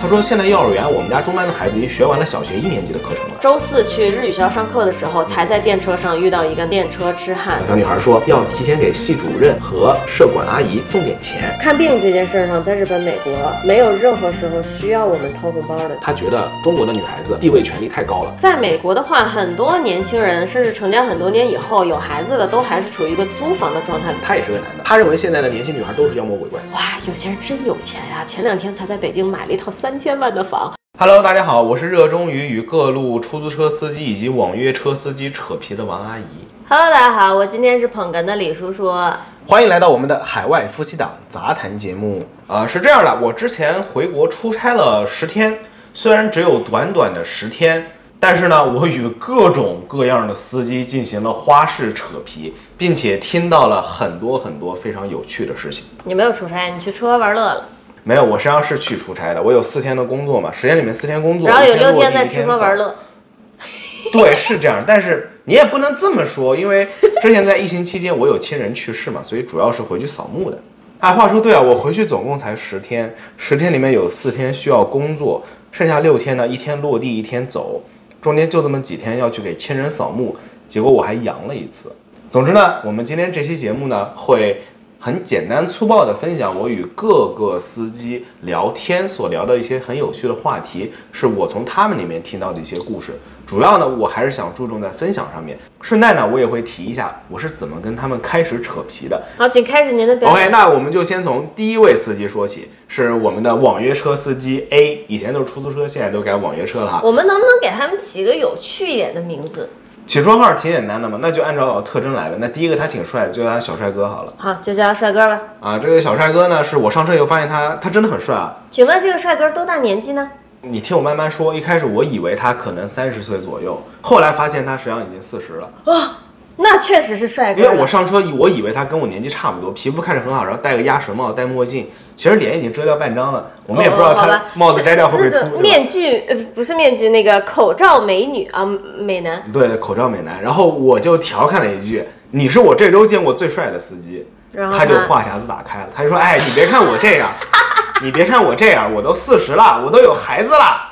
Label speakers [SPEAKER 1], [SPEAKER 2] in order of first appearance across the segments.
[SPEAKER 1] 他说现在幼儿园我们家中班的孩子已经学完了小学一年级的课程了。
[SPEAKER 2] 周四去日语学校上课的时候，才在电车上遇到一个电车痴汉。
[SPEAKER 1] 小女孩说要提前给系主任和社管阿姨送点钱。
[SPEAKER 2] 看病这件事上，在日本、美国没有任何时候需要我们掏红包的。
[SPEAKER 1] 她觉得中国的女孩子地位权力太高了。
[SPEAKER 2] 在美国的话，很多年轻人甚至成家很多年以后有孩子的，都还是处于一个租房的状态。
[SPEAKER 1] 他也是个男的，他认为现在的年轻女孩都是妖魔鬼怪。
[SPEAKER 2] 哇，有钱人真有钱呀！前两天才在北京买了一套三千万的房。
[SPEAKER 1] Hello，大家好，我是热衷于与各路出租车司机以及网约车司机扯皮的王阿姨。
[SPEAKER 2] Hello，大家好，我今天是捧哏的李叔叔。
[SPEAKER 1] 欢迎来到我们的海外夫妻档杂谈节目。呃，是这样的，我之前回国出差了十天，虽然只有短短的十天，但是呢，我与各种各样的司机进行了花式扯皮，并且听到了很多很多非常有趣的事情。
[SPEAKER 2] 你没有出差，你去吃喝玩乐了，
[SPEAKER 1] 没有，我实际上是去出差的，我有四天的工作嘛，十天里面四天工作，
[SPEAKER 2] 然后有六天在吃喝玩乐。
[SPEAKER 1] 对，是这样，但是你也不能这么说，因为之前在疫情期间我有亲人去世嘛，所以主要是回去扫墓的。哎，话说对啊，我回去总共才十天，十天里面有四天需要工作，剩下六天呢，一天落地一天走，中间就这么几天要去给亲人扫墓，结果我还阳了一次。总之呢，我们今天这期节目呢会很简单粗暴的分享我与各个司机聊天所聊的一些很有趣的话题，是我从他们里面听到的一些故事。主要呢，我还是想注重在分享上面。顺带呢，我也会提一下我是怎么跟他们开始扯皮的。
[SPEAKER 2] 好，请开始您的表演
[SPEAKER 1] OK，
[SPEAKER 2] 演。
[SPEAKER 1] 那我们就先从第一位司机说起，是我们的网约车司机 A，以前都是出租车，现在都改网约车了哈。
[SPEAKER 2] 我们能不能给他们起个有趣一点的名字？
[SPEAKER 1] 起绰号挺简单的嘛，那就按照特征来呗。那第一个他挺帅的，就叫他小帅哥好了。
[SPEAKER 2] 好，就叫他帅哥吧。
[SPEAKER 1] 啊，这个小帅哥呢，是我上车以后发现他，他真的很帅啊。
[SPEAKER 2] 请问这个帅哥多大年纪呢？
[SPEAKER 1] 你听我慢慢说，一开始我以为他可能三十岁左右，后来发现他实际上已经四十了。
[SPEAKER 2] 那确实是帅哥
[SPEAKER 1] 因。为我上车，我以为他跟我年纪差不多，皮肤看着很好，然后戴个鸭舌帽，戴墨镜，其实脸已经遮掉半张了。我们也不知道他帽子摘掉会不会
[SPEAKER 2] 面具，呃，不是面具，那个口罩美女啊，美男。
[SPEAKER 1] 对，口罩美男。然后我就调侃了一句：“你是我这周见过最帅的司机。”
[SPEAKER 2] 然后
[SPEAKER 1] 他就话匣子打开了，他就说：“哎，你别看我这样，你别看我这样，我都四十了，我都有孩子了。”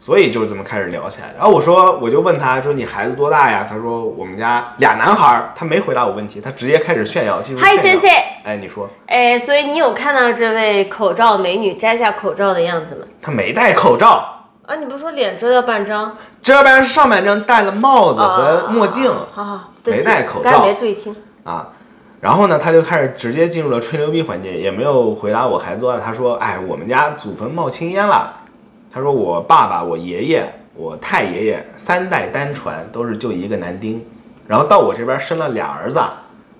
[SPEAKER 1] 所以就是这么开始聊起来。然后我说，我就问他说：“你孩子多大呀？”他说：“我们家俩男孩儿。”他没回答我问题，他直接开始炫耀，进入
[SPEAKER 2] 嗨，
[SPEAKER 1] 炫耀
[SPEAKER 2] 先。生。
[SPEAKER 1] 哎，你说
[SPEAKER 2] 哎，所以你有看到这位口罩美女摘下口罩的样子吗？
[SPEAKER 1] 他没戴口罩，
[SPEAKER 2] 啊，你不是说脸遮掉半张？
[SPEAKER 1] 这边是上半张戴了帽子和墨镜。
[SPEAKER 2] 好好，对
[SPEAKER 1] 没戴口罩
[SPEAKER 2] 刚才没注意听。
[SPEAKER 1] 啊，然后呢，他就开始直接进入了吹牛逼环节，也没有回答我孩子多大。他说：“哎，我们家祖坟冒青烟了。”他说：“我爸爸、我爷爷、我太爷爷三代单传，都是就一个男丁，然后到我这边生了俩儿子。”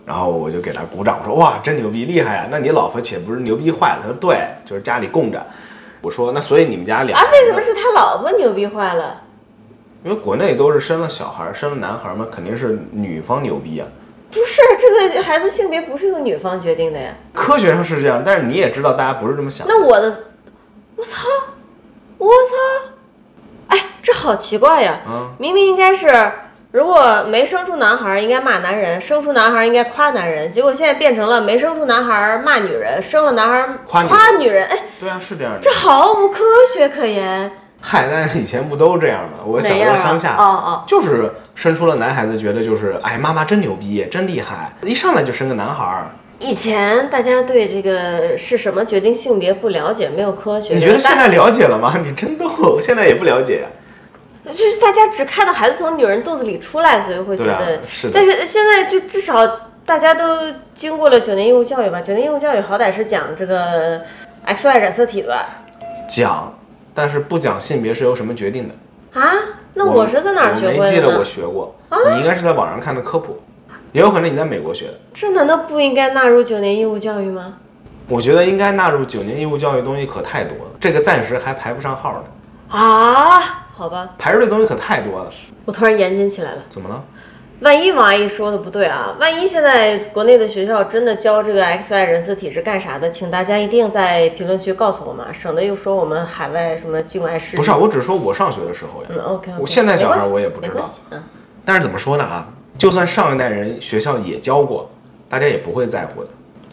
[SPEAKER 1] 然后我就给他鼓掌，我说：“哇，真牛逼，厉害啊！那你老婆岂不是牛逼坏了？”他说：“对，就是家里供着。”我说：“那所以你们家俩
[SPEAKER 2] 啊，为什么是他老婆牛逼坏了？
[SPEAKER 1] 因为国内都是生了小孩，生了男孩嘛，肯定是女方牛逼啊。
[SPEAKER 2] 不是，这个孩子性别不是由女方决定的呀。
[SPEAKER 1] 科学上是这样，但是你也知道，大家不是这么想的。
[SPEAKER 2] 那我的，我操，我操，哎，这好奇怪呀！
[SPEAKER 1] 啊
[SPEAKER 2] 明明应该是，如果没生出男孩儿应该骂男人，生出男孩儿应该夸男人，结果现在变成了没生出男孩儿骂女人，生了男孩儿
[SPEAKER 1] 夸女人
[SPEAKER 2] 夸女人，哎，
[SPEAKER 1] 对啊，是这样的
[SPEAKER 2] 这。毫无科学可言。
[SPEAKER 1] 嗨，那以前不都这样吗？我小时候乡下，
[SPEAKER 2] 哦哦，
[SPEAKER 1] 就是生出了男孩子，觉得就是哎，妈妈真牛逼，真厉害，一上来就生个男孩儿。
[SPEAKER 2] 以前大家对这个是什么决定性别不了解，没有科学。
[SPEAKER 1] 你觉得现在了解了吗？你真逗，现在也不了解呀。
[SPEAKER 2] 就是大家只看到孩子从女人肚子里出来，所以会觉得。
[SPEAKER 1] 是的
[SPEAKER 2] 但是现在就至少大家都经过了九年义务教育吧？九年义务教育好歹是讲这个 X Y 染色体的吧？
[SPEAKER 1] 讲，但是不讲性别是由什么决定的？
[SPEAKER 2] 啊？那我是在哪儿学
[SPEAKER 1] 我没
[SPEAKER 2] 会的呢？
[SPEAKER 1] 记得我学过，你应该是在网上看的科普，也有可能你在美国学的。
[SPEAKER 2] 这难道不应该纳入九年义务教育吗？
[SPEAKER 1] 我觉得应该纳入九年义务教育东西可太多了，这个暂时还排不上号呢。
[SPEAKER 2] 啊？好吧，
[SPEAKER 1] 排着队的东西可太多了，
[SPEAKER 2] 我突然严谨起来了。
[SPEAKER 1] 怎么了？
[SPEAKER 2] 万一王阿姨说的不对啊？万一现在国内的学校真的教这个 X Y 人字体是干啥的，请大家一定在评论区告诉我们啊，省得又说我们海外什么境外势力。
[SPEAKER 1] 不是啊，我只是说我上学的时候呀。
[SPEAKER 2] 嗯，OK，,
[SPEAKER 1] 我现在小孩我也不知道
[SPEAKER 2] 嗯，
[SPEAKER 1] 但是怎么说呢啊？就算上一代人学校也教过，大家也不会在乎的。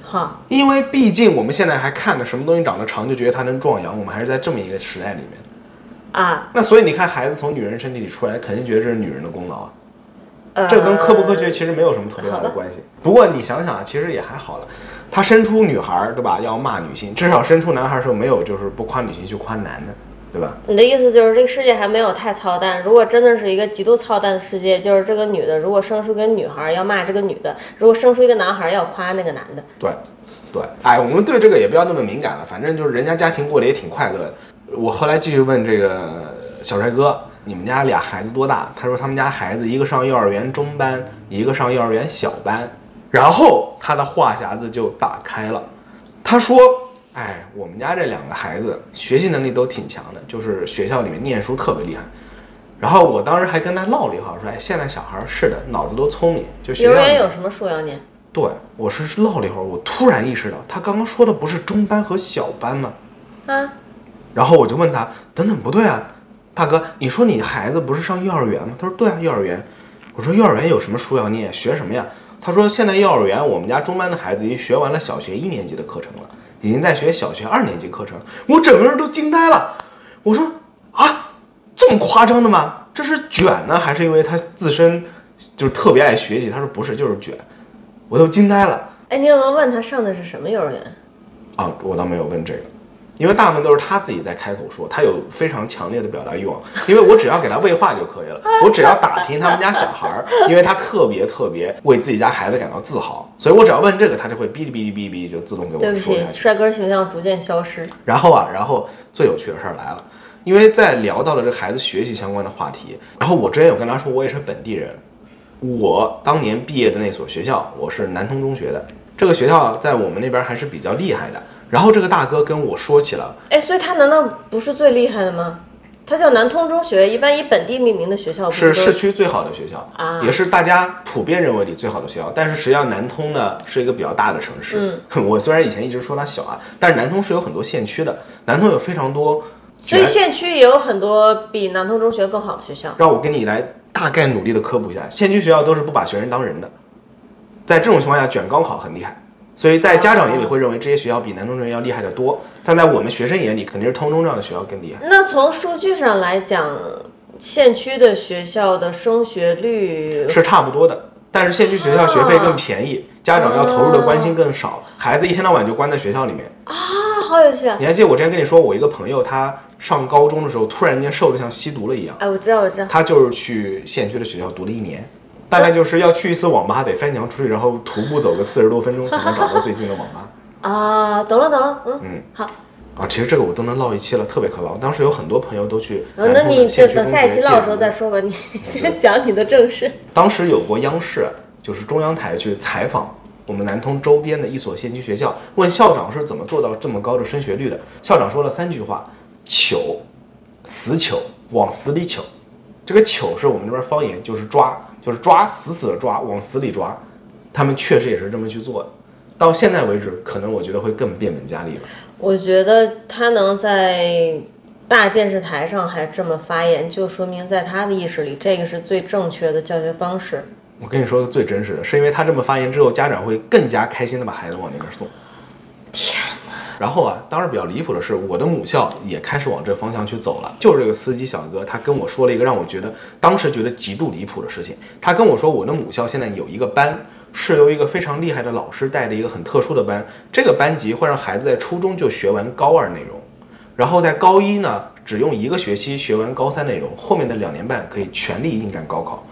[SPEAKER 2] 哈，
[SPEAKER 1] 因为毕竟我们现在还看着什么东西长得长就觉得它能壮阳，我们还是在这么一个时代里面。
[SPEAKER 2] 啊，
[SPEAKER 1] 那所以你看，孩子从女人身体里出来，肯定觉得这是女人的功劳啊。
[SPEAKER 2] 呃，
[SPEAKER 1] 这跟科不科学其实没有什么特别大的关系。不过你想想啊，其实也还好了。他生出女孩儿，对吧？要骂女性，至少生出男孩时候没有就是不夸女性去夸男的，对吧？
[SPEAKER 2] 你的意思就是这个世界还没有太操蛋。如果真的是一个极度操蛋的世界，就是这个女的如果生出一个女孩儿要骂这个女的，如果生出一个男孩儿要夸那个男的。
[SPEAKER 1] 对，对，哎，我们对这个也不要那么敏感了，反正就是人家家庭过得也挺快乐的。我后来继续问这个小帅哥，你们家俩孩子多大？他说他们家孩子一个上幼儿园中班，一个上幼儿园小班。然后他的话匣子就打开了，他说：“哎，我们家这两个孩子学习能力都挺强的，就是学校里面念书特别厉害。”然后我当时还跟他唠了一会儿，说：“哎，现在小孩儿是的，脑子都聪明，就学
[SPEAKER 2] 幼儿园有什么书要念
[SPEAKER 1] 对，我是唠了一会儿，我突然意识到，他刚刚说的不是中班和小班吗？
[SPEAKER 2] 啊？
[SPEAKER 1] 然后我就问他，等等，不对啊，大哥，你说你孩子不是上幼儿园吗？他说对啊，幼儿园。我说幼儿园有什么书要念，学什么呀？他说现在幼儿园我们家中班的孩子已经学完了小学一年级的课程了，已经在学小学二年级课程。我整个人都惊呆了，我说啊，这么夸张的吗？这是卷呢，还是因为他自身就是特别爱学习？他说不是，就是卷。我都惊呆了。
[SPEAKER 2] 哎，你有没有问他上的是什么幼儿园？
[SPEAKER 1] 啊，我倒没有问这个，因为大部分都是他自己在开口说，他有非常强烈的表达欲望，因为我只要给他喂话就可以了，我只要打听他们家小孩儿，因为他特别特别为自己家孩子感到自豪，所以我只要问这个，他就会哔哩哔哩哔哩哔哩就自动给我
[SPEAKER 2] 对不起。帅哥形象逐渐消失。
[SPEAKER 1] 然后啊，然后最有趣的事儿来了，因为在聊到了这孩子学习相关的话题，然后我之前有跟他说，我也是本地人，我当年毕业的那所学校，我是南通中学的，这个学校在我们那边还是比较厉害的。然后这个大哥跟我说起了。
[SPEAKER 2] 哎，所以他难道不是最厉害的吗？他叫南通中学，一般以本地命名的学校不
[SPEAKER 1] 是市区最好的学校，
[SPEAKER 2] 啊
[SPEAKER 1] 也是大家普遍认为里最好的学校。但是实际上南通呢是一个比较大的城市。
[SPEAKER 2] 嗯
[SPEAKER 1] 我虽然以前一直说它小啊，但是南通是有很多县区的，南通有非常多
[SPEAKER 2] 所以。县区也有很多比南通中学更好的学校。
[SPEAKER 1] 让我跟你来大概努力的科普一下，县区学校都是不把学生当人的，在这种情况下卷高考很厉害。所以在家长眼里会认为这些学校比南通中学要厉害得多，但在我们学生眼里肯定是通中这样的学校更厉害。
[SPEAKER 2] 那从数据上来讲，县区的学校的升学率
[SPEAKER 1] 是差不多的，但是县区学校学费更便宜，家长要投入的关心更少，孩子一天到晚就关在学校里面。
[SPEAKER 2] 啊，好有趣啊！
[SPEAKER 1] 你还记得我之前跟你说，我一个朋友他上高中的时候突然间瘦的像吸毒了一样，
[SPEAKER 2] 哎，我知道，我知道。
[SPEAKER 1] 他就是去县区的学校读了一年，大概就是要去一次网吧得翻墙出去，然后徒步走个四十多分钟 才能找到最近的网吧。
[SPEAKER 2] 啊，懂了，懂了，嗯，好。
[SPEAKER 1] 啊，其实这个我都能唠一期了，特别可怕。我当时有很多朋友都去
[SPEAKER 2] 呃，那你
[SPEAKER 1] 的县区中
[SPEAKER 2] 等等下一期唠的时候再说吧，你 先讲你的正事。
[SPEAKER 1] 当时有过央视，就是中央台去采访我们南通周边的一所县级学校，问校长是怎么做到这么高的升学率的。校长说了三句话：糗、死糗、往死里糗。这个糗是我们这边方言，就是抓，就是抓死死的抓，往死里抓。他们确实也是这么去做的。到现在为止，可能我觉得会更变本加厉了。
[SPEAKER 2] 我觉得他能在大电视台上还这么发言，就说明在他的意识里，这个是最正确的教学方式。
[SPEAKER 1] 我跟你说个最真实的，是因为他这么发言之后，家长会更加开心的把孩子往那边送。
[SPEAKER 2] 天哪！
[SPEAKER 1] 然后啊，当时比较离谱的是，我的母校也开始往这方向去走了。就是这个司机小哥，他跟我说了一个让我觉得当时觉得极度离谱的事情。他跟我说，我的母校现在有一个班，是由一个非常厉害的老师带的一个很特殊的班。这个班级会让孩子在初中就学完高二内容，然后在高一呢，只用一个学期学完高三内容，后面的两年半可以全力应战高考。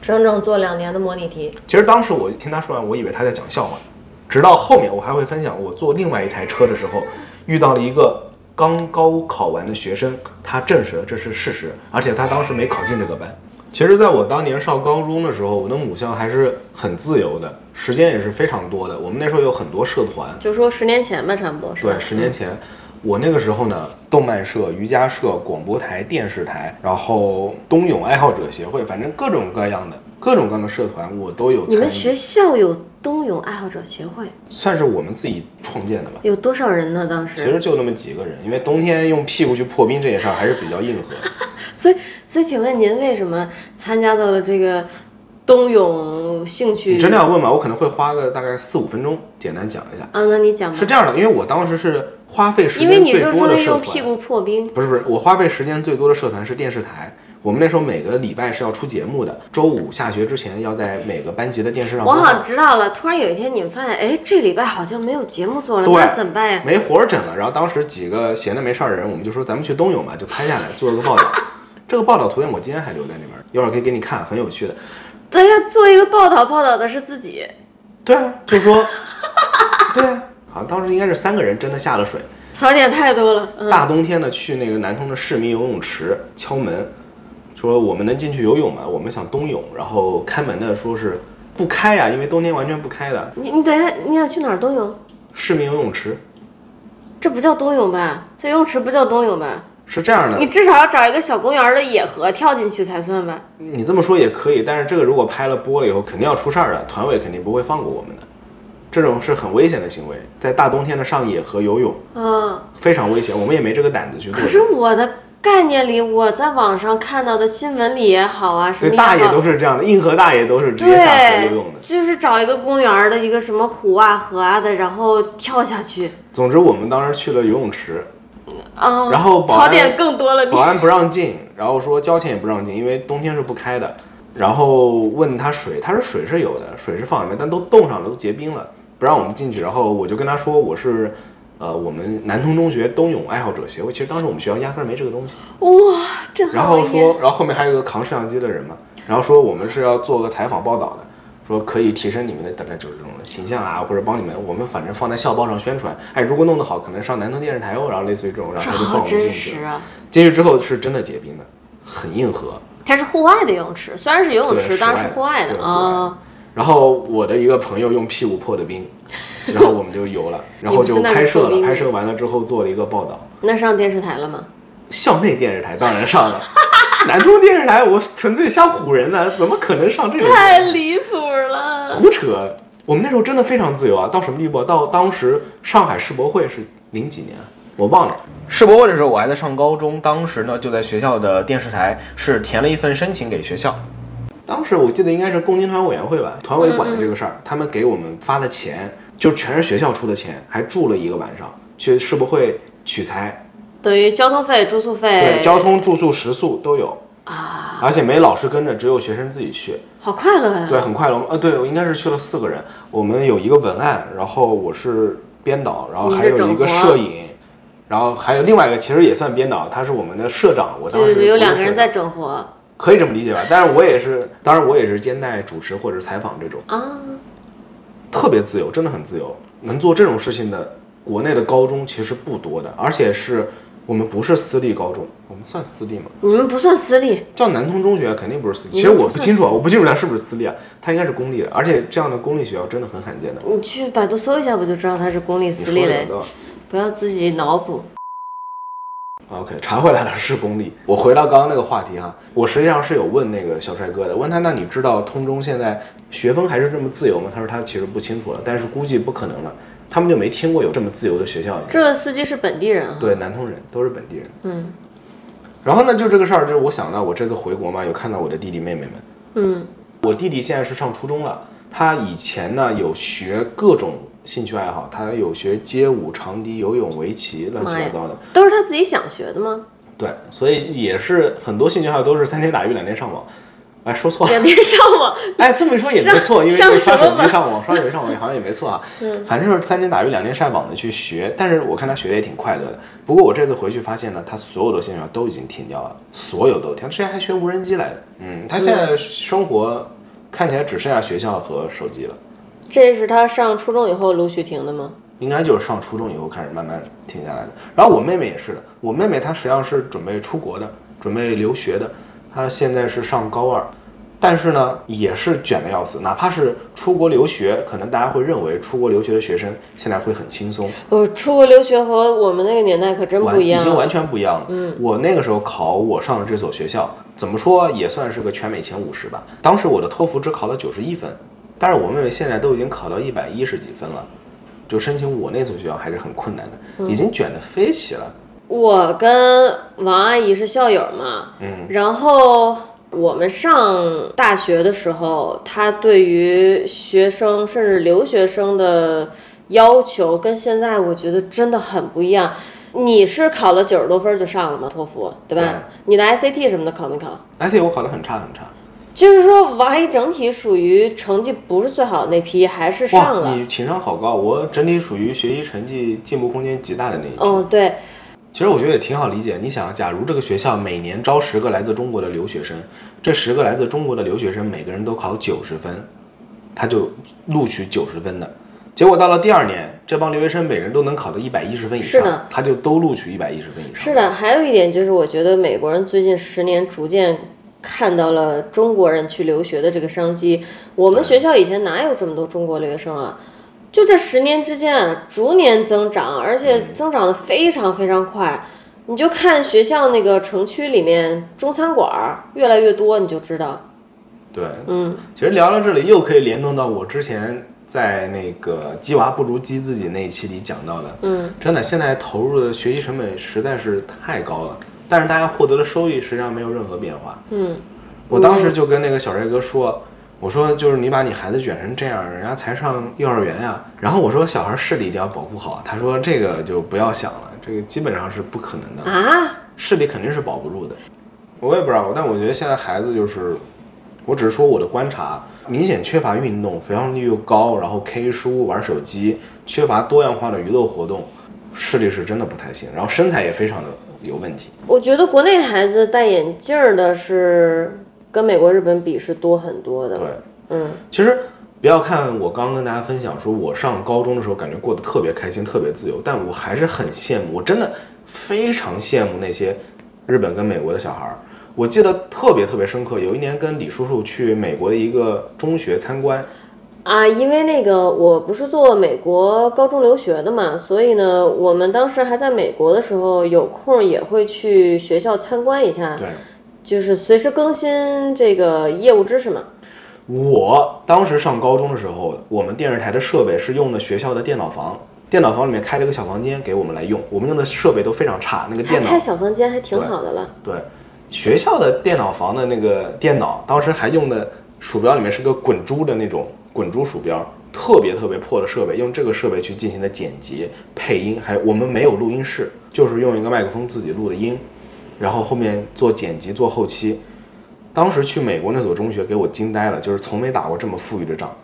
[SPEAKER 2] 整整做两年的模拟题，
[SPEAKER 1] 其实当时我听他说完，我以为他在讲笑话，直到后面我还会分享我坐另外一台车的时候，遇到了一个刚高考完的学生，他证实了这是事实，而且他当时没考进这个班。其实，在我当年上高中的时候，我的母校还是很自由的，时间也是非常多的。我们那时候有很多社团，
[SPEAKER 2] 就说十年前吧，差不多是吧？
[SPEAKER 1] 对，十年前，我那个时候呢，动漫社、瑜伽社、广播台、电视台，然后冬泳爱好者协会，反正各种各样的各种各样的社团，我都有。
[SPEAKER 2] 你们学校有冬泳爱好者协会，
[SPEAKER 1] 算是我们自己创建的吧。
[SPEAKER 2] 有多少人呢？当时？
[SPEAKER 1] 其实就那么几个人，因为冬天用屁股去破冰这件事儿还是比较硬核。
[SPEAKER 2] 所以，所以，请问您为什么参加到了这个冬泳兴趣
[SPEAKER 1] 你真的要问吗？我可能会花个大概四五分钟，简单讲一下。
[SPEAKER 2] 啊？那你讲吧
[SPEAKER 1] 是。这样的，因为我当时是花费时
[SPEAKER 2] 因为
[SPEAKER 1] 间最多的社团，
[SPEAKER 2] 用屁股破冰，
[SPEAKER 1] 不是不是，我花费时间最多的社团是电视台。我们那时候每个礼拜是要出节目的，周五下学之前要在每个班级的电视上播
[SPEAKER 2] 我好像。知道了。突然有一天你们发现，哎，这礼拜好像没有节目做了，那怎么办呀？
[SPEAKER 1] 没活儿整了，然后当时几个闲的没事儿的人，我们就说咱们去冬泳吧，就拍下来做了个报道。这个报道图片我今天还留在那边儿，一会儿可以给你看，很有趣的。
[SPEAKER 2] 对呀，做一个报道，报道的是自己。
[SPEAKER 1] 对啊，就说，对啊，好像当时应该是三个人真的下了水。
[SPEAKER 2] 槽点太多了，嗯，
[SPEAKER 1] 大冬天的去那个南通的市民游泳池敲门，说我们能进去游泳吗？我们想冬泳，然后开门的说是不开呀、因为冬天完全不开的。
[SPEAKER 2] 你你等一下，你想去哪儿冬泳？
[SPEAKER 1] 市民游泳池
[SPEAKER 2] 这不叫冬泳吧？这游泳池不叫冬泳吧？
[SPEAKER 1] 是这样的
[SPEAKER 2] 你，至少要找一个小公园的野河跳进去才算吧？
[SPEAKER 1] 你这么说也可以，但是这个如果拍了播了以后，肯定要出事儿的，团委肯定不会放过我们的。这种是很危险的行为，在大冬天的上野河游泳
[SPEAKER 2] 嗯，
[SPEAKER 1] 非常危险，我们也没这个胆子去做
[SPEAKER 2] 可。是我的概念里，我在网上看到的新闻里也好啊，什么
[SPEAKER 1] 大爷
[SPEAKER 2] 好，
[SPEAKER 1] 都是这样的，硬核大爷都是直接下河游泳的。，
[SPEAKER 2] 就是找一个公园的一个什么湖啊、河啊的，然后跳下去。
[SPEAKER 1] 总之，我们当时去了游泳池，
[SPEAKER 2] 啊，
[SPEAKER 1] 然后保安
[SPEAKER 2] 槽点更多了，
[SPEAKER 1] 保安不让进，然后说交钱也不让进，因为冬天是不开的。然后问他水，他说水是有的，水是放里面，但都冻上了，都结冰了，不让我们进去。然后我就跟他说我是，呃，我们南通中学冬泳爱好者协会。其实当时我们学校压根儿没这个东西。
[SPEAKER 2] 哇，这
[SPEAKER 1] 然后说，然后后面还有一个扛摄像机的人嘛，然后说我们是要做个采访报道的，说可以提升你们的大概就是这种形象啊，或者帮你们，我们反正放在校报上宣传。哎，如果弄得好，可能上南通电视台哦，然后类似于这种，然后他就放我们进去
[SPEAKER 2] 啊！
[SPEAKER 1] 进去之后是真的结冰的，很硬核。
[SPEAKER 2] 它是户外的游泳池，虽然是游泳池，
[SPEAKER 1] 对室
[SPEAKER 2] 当然是户外的
[SPEAKER 1] 对
[SPEAKER 2] 啊。
[SPEAKER 1] 然后我的一个朋友用屁股破的冰，然后我们就游了，然后就拍摄了。拍摄完了之后做了一个报道，
[SPEAKER 2] 那上电视台了吗？
[SPEAKER 1] 校内电视台当然上了，南通电视台我纯粹瞎唬人呢，怎么可能上这个？
[SPEAKER 2] 太离谱了！
[SPEAKER 1] 胡扯！我们那时候真的非常自由啊，到什么地步啊？到当时上海世博会是零几年，我忘了。世博会的时候我还在上高中，当时呢就在学校的电视台是填了一份申请给学校。当时我记得应该是共青团委员会吧，团委管的这个事儿，他们给我们发的钱就全是学校出的钱，还住了一个晚上，去世博会取材，
[SPEAKER 2] 等于交通费、住宿费，
[SPEAKER 1] 对，交通、住宿、食宿都有。啊，而且没老师跟着，只有学生自己去。
[SPEAKER 2] 好快乐呀！
[SPEAKER 1] 对，很快乐。呃，对，我应该是去了四个人，我们有一个文案，然后我是编导，然后还有一个摄影，然后还有另外一个其实也算编导，他是我们的社长，我当时
[SPEAKER 2] 就是有两个人在整活
[SPEAKER 1] 可以这么理解吧？但是我也是，当然我也是兼带主持或者采访这种，
[SPEAKER 2] 啊。
[SPEAKER 1] 特别自由，真的很自由。能做这种事情的，国内的高中其实不多的，而且是我们不是私立高中，我们算私立吗？
[SPEAKER 2] 你们不算私立，
[SPEAKER 1] 叫南通中学肯定不是私立，其实我不清楚啊，我不清楚它是不是私立啊，它应该是公立的，而且这样的公立学校真的很罕见的。
[SPEAKER 2] 你去百度搜一下不就知道它是公立私立嘞？
[SPEAKER 1] 说的有道理。
[SPEAKER 2] 不要自己脑补。
[SPEAKER 1] OK，查回来了，是公立。我回到刚刚那个话题哈，我实际上是有问那个小帅哥的，问他那你知道通中现在学风还是这么自由吗？他说他其实不清楚了，但是估计不可能了，他们就没听过有这么自由的学校。
[SPEAKER 2] 这个司机是本地人啊。
[SPEAKER 1] 对，南通人都是本地人。
[SPEAKER 2] 嗯
[SPEAKER 1] 然后呢，就这个事儿，就是我想到我这次回国嘛，有看到我的弟弟妹妹们。
[SPEAKER 2] 嗯，
[SPEAKER 1] 我弟弟现在是上初中了，他以前呢有学各种兴趣爱好，他有学街舞、长笛、游泳、围棋，乱七八糟的。
[SPEAKER 2] 都是他自己想学的吗？
[SPEAKER 1] 对，所以也是很多兴趣爱好都是三天打鱼两天上网。哎，说错了，
[SPEAKER 2] 两天上网，
[SPEAKER 1] 哎，这么一说也没错，因为
[SPEAKER 2] 上
[SPEAKER 1] 就刷
[SPEAKER 2] 什么网
[SPEAKER 1] 手机上网，刷手机上网好像也没错啊。嗯反正就是三天打鱼两天晒网的去学，但是我看他学的也挺快乐的。不过我这次回去发现呢，他所有的兴趣爱好都已经停掉了，所有都停。之前还学无人机来的，嗯，他现在生活看起来只剩下学校和手机了。
[SPEAKER 2] 这是他上初中以后陆续停的吗？
[SPEAKER 1] 应该就是上初中以后开始慢慢停下来的。然后我妹妹也是的，我妹妹她实际上是准备出国的，准备留学的，她现在是上高二，但是呢也是卷的要死。哪怕是出国留学，可能大家会认为出国留学的学生现在会很轻松，
[SPEAKER 2] 呃出国留学和我们那个年代可真不一样。
[SPEAKER 1] 已经完全不一样了。嗯，我那个时候考我上的这所学校，怎么说也算是个全美前五十吧。当时我的托福只考了九十一分，但是我妹妹现在都已经考到一百一十几分了，就申请我那所学校还是很困难的，已经卷得飞起了。
[SPEAKER 2] 我跟王阿姨是校友嘛，
[SPEAKER 1] 嗯，
[SPEAKER 2] 然后我们上大学的时候，她对于学生甚至留学生的要求跟现在我觉得真的很不一样。你是考了九十多分就上了吗？托福对吧？
[SPEAKER 1] 对
[SPEAKER 2] 你的 SAT 什么的考没考
[SPEAKER 1] ？？I C T 我考得很差很差。
[SPEAKER 2] 就是说，王一整体属于成绩不是最好的那批，还是上，了。
[SPEAKER 1] 你情商好高，我整体属于学习成绩进步空间极大的那一批。
[SPEAKER 2] 嗯，对，
[SPEAKER 1] 其实我觉得也挺好理解。你想，假如这个学校每年招十个来自中国的留学生，这十个来自中国的留学生每个人都考九十分，他就录取九十分的。结果到了第二年，这帮留学生每人都能考到一百一十分以上
[SPEAKER 2] 是，
[SPEAKER 1] 他就都录取一百一十分以上。
[SPEAKER 2] 是的。还有一点就是，我觉得美国人最近十年逐渐看到了中国人去留学的这个商机。我们学校以前哪有这么多中国留学生啊？就这十年之间啊，逐年增长，而且增长的非常非常快。你就看学校那个城区里面中餐馆儿越来越多，你就知道。
[SPEAKER 1] 对，嗯，其实聊到这里又可以联动到我之前在那个“鸡娃不如鸡自己”那一期里讲到的，嗯，真的现在投入的学习成本实在是太高了，但是大家获得的收益实际上没有任何变化，
[SPEAKER 2] 嗯，
[SPEAKER 1] 我当时就跟那个小帅哥说。我说，就是你把你孩子卷成这样，人家才上幼儿园呀。然后我说，小孩视力一定要保护好。他说，这个就不要想了，这个基本上是不可能的
[SPEAKER 2] 啊，
[SPEAKER 1] 视力肯定是保不住的。我也不知道，但我觉得现在孩子就是，我只是说我的观察，明显缺乏运动，肥胖率又高，然后 K 书、玩手机，缺乏多样化的娱乐活动，视力是真的不太行。然后身材也非常的有问题。
[SPEAKER 2] 我觉得国内孩子戴眼镜儿的是跟美国、日本比是多很多的。
[SPEAKER 1] 对，
[SPEAKER 2] 嗯，
[SPEAKER 1] 其实不要看我刚刚跟大家分享，说我上高中的时候感觉过得特别开心、特别自由，但我还是很羡慕，我真的非常羡慕那些日本跟美国的小孩儿。我记得特别特别深刻，有一年跟李叔叔去美国的一个中学参观，
[SPEAKER 2] 啊，因为那个我不是做美国高中留学的嘛，所以呢，我们当时还在美国的时候，有空也会去学校参观一下，
[SPEAKER 1] 对
[SPEAKER 2] 就是随时更新这个业务知识嘛。
[SPEAKER 1] 我当时上高中的时候，我们电视台的设备是用的学校的电脑房，电脑房里面开了个小房间给我们来用，我们用的设备都非常差，那个电脑
[SPEAKER 2] 开小房间还挺好的了。
[SPEAKER 1] 对，学校的电脑房的那个电脑，当时还用的鼠标里面是个滚珠的那种滚珠鼠标，特别特别破的设备，用这个设备去进行的剪辑、配音，还有我们没有录音室，就是用一个麦克风自己录的音，然后后面做剪辑、做后期。当时去美国那所中学给我惊呆了，就是从没打过这么富裕的仗。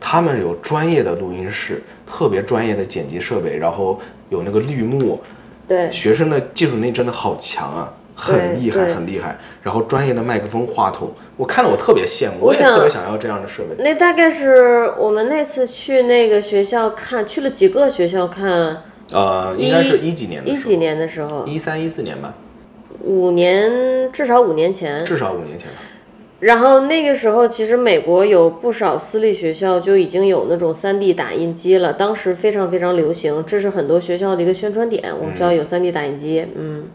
[SPEAKER 1] 他们有专业的录音室，特别专业的剪辑设备，然后有那个绿幕，
[SPEAKER 2] 对，
[SPEAKER 1] 学生的技术能力真的好强啊，很厉害，很厉害。然后专业的麦克风、话筒，我看了我特别羡慕，我也特别想要这样的设备。
[SPEAKER 2] 那大概是我们那次去那个学校看，去了几个学校看，
[SPEAKER 1] 呃，应该是一几年的时候，
[SPEAKER 2] 一几年的时候，
[SPEAKER 1] 一三一四年吧，
[SPEAKER 2] 五年至少五年前。
[SPEAKER 1] 至少五年前吧。
[SPEAKER 2] 然后那个时候，其实美国有不少私立学校就已经有那种 3D 打印机了，当时非常非常流行，这是很多学校的一个宣传点。我们学校有 3D 打印机，嗯，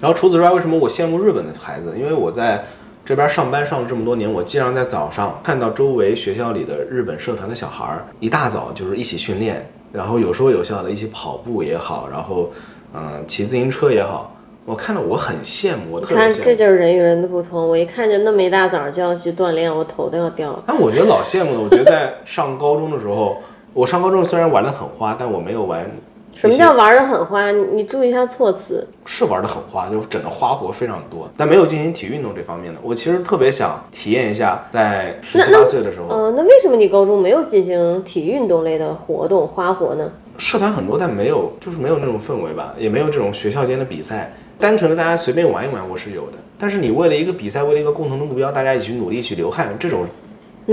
[SPEAKER 1] 然后除此之外，为什么我羡慕日本的孩子？因为我在这边上班上了这么多年，我经常在早上看到周围学校里的日本社团的小孩儿，一大早就是一起训练，然后有说有笑的一起跑步也好，然后嗯骑自行车也好，我看到我很羡慕，我特别羡慕。
[SPEAKER 2] 这就是人与人的不同。我一看见那么一大早就要去锻炼，我头都要掉了。
[SPEAKER 1] 但我觉得老羡慕了。我觉得在上高中的时候，我上高中虽然玩的很花，但我没有玩。
[SPEAKER 2] 什么叫玩的很花？你你注意一下措辞。
[SPEAKER 1] 是玩的很花，就是整个花活非常多，但没有进行体育运动这方面的。我其实特别想体验一下，在十七八岁的时候，
[SPEAKER 2] 呃，那为什么你高中没有进行体育运动类的活动花活呢？
[SPEAKER 1] 社团很多，但没有，就是没有那种氛围吧，也没有这种学校间的比赛。单纯的大家随便玩一玩，我是有的。但是你为了一个比赛，为了一个共同的目标，大家一起努力、一起流汗，这种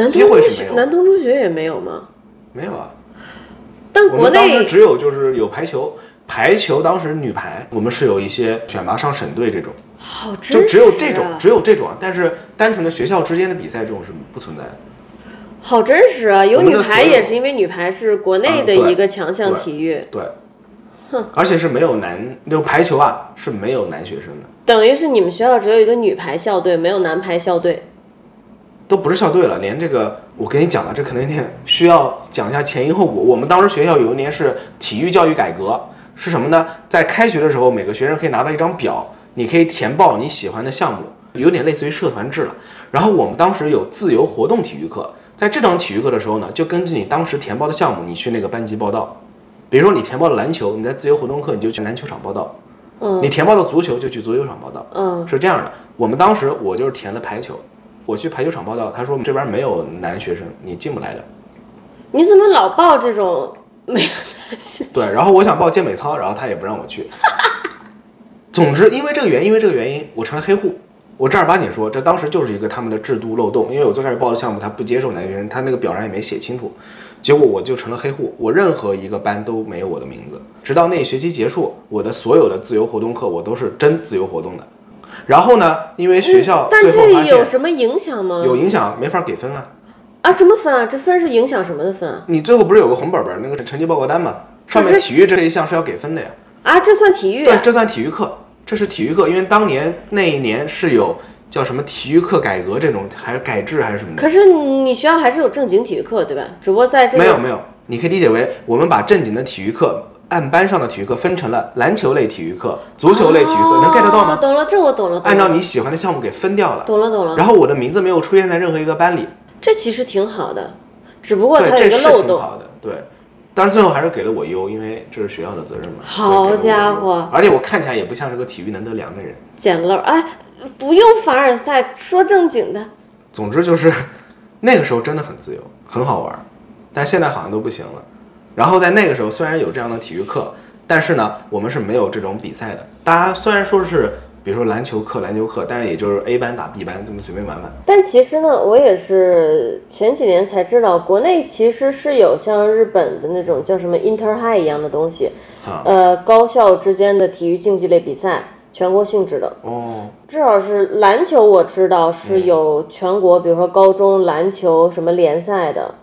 [SPEAKER 1] 机会是没有
[SPEAKER 2] 学南通中学也没有吗？
[SPEAKER 1] 没有啊。
[SPEAKER 2] 但国
[SPEAKER 1] 我们当时
[SPEAKER 2] 内
[SPEAKER 1] 只有就是有排球，排球当时女排，我们是有一些选拔上省队这种，
[SPEAKER 2] 好真
[SPEAKER 1] 就只有这种，
[SPEAKER 2] 啊
[SPEAKER 1] 只有这种啊。但是单纯的学校之间的比赛这种是不存在的。
[SPEAKER 2] 好真实啊！有女排也是因为女排是国内的一个强项体育，
[SPEAKER 1] 对，哼而且是没有男，就排球啊是没有男学生的，
[SPEAKER 2] 等于是你们学校只有一个女排校队，没有男排校队。
[SPEAKER 1] 都不是校队了，连这个我跟你讲了，这可能有点需要讲一下前因后果。我们当时学校有一年是体育教育改革，是什么呢？在开学的时候，每个学生可以拿到一张表，你可以填报你喜欢的项目，有点类似于社团制了。然后我们当时有自由活动体育课，在这堂体育课的时候呢，就根据你当时填报的项目，你去那个班级报道。比如说你填报了篮球，你在自由活动课你就去篮球场报道。嗯，你填报了足球就去足球场报道。
[SPEAKER 2] 嗯，
[SPEAKER 1] 是这样的。我们当时我就是填了排球，我去排球场报道，他说这边没有男学生，你进不来的。
[SPEAKER 2] 你怎么老报这种没有男性？
[SPEAKER 1] 对，然后我想报健美操，然后他也不让我去。总之，因为这个原因，因为这个原因，我成了黑户。我正儿八经说，这当时就是一个他们的制度漏洞，因为我最开始报的项目他不接受男学生，他那个表上也没写清楚，结果我就成了黑户，我任何一个班都没有我的名字，直到那一学期结束，我的所有的自由活动课我都是真自由活动的。然后呢，因为学校
[SPEAKER 2] 但这有什么影响吗？
[SPEAKER 1] 有影响，没法给分啊。
[SPEAKER 2] 啊，什么分啊？这分是影响什么的分啊？
[SPEAKER 1] 你最后不是有个红本本那个成绩报告单吗？上面体育这一项是要给分的呀。
[SPEAKER 2] 啊，这算体育
[SPEAKER 1] 对
[SPEAKER 2] 啊？，
[SPEAKER 1] 这算体育课，这是体育课，因为当年那一年是有叫什么体育课改革这种，还是改制还是什么的？
[SPEAKER 2] 可是你学校还是有正经体育课对吧？只不过在这个
[SPEAKER 1] 没有没有，你可以理解为我们把正经的体育课按班上的体育课分成了篮球类体育课、足球类体育课，能 get 得到吗？
[SPEAKER 2] 哦懂了，这我懂了。懂了
[SPEAKER 1] 按照你喜欢的项目给分掉了，
[SPEAKER 2] 懂了懂了，
[SPEAKER 1] 然后我的名字没有出现在任何一个班里，
[SPEAKER 2] 这其实挺好的，只不过
[SPEAKER 1] 对，
[SPEAKER 2] 它有
[SPEAKER 1] 这
[SPEAKER 2] 个漏洞。
[SPEAKER 1] 挺好的，对。但是最后还是给了我优，因为这是学校的责任嘛。
[SPEAKER 2] 好家伙
[SPEAKER 1] 而且我看起来也不像是个体育能得良的人。
[SPEAKER 2] 捡漏儿哎，不用凡尔赛，说正经的。
[SPEAKER 1] 总之就是那个时候真的很自由，很好玩儿，但现在好像都不行了。然后在那个时候，虽然有这样的体育课，但是呢，我们是没有这种比赛的。大家虽然说是，比如说篮球课、篮球课，但是也就是 A 班打 B 班，这么随便玩玩。
[SPEAKER 2] 但其实呢，我也是前几年才知道，国内其实是有像日本的那种叫什么 Inter High 一样的东西，
[SPEAKER 1] 啊
[SPEAKER 2] 呃，高校之间的体育竞技类比赛，全国性质的。
[SPEAKER 1] 哦，
[SPEAKER 2] 至少是篮球，我知道是有全国，比如说高中篮球什么联赛的。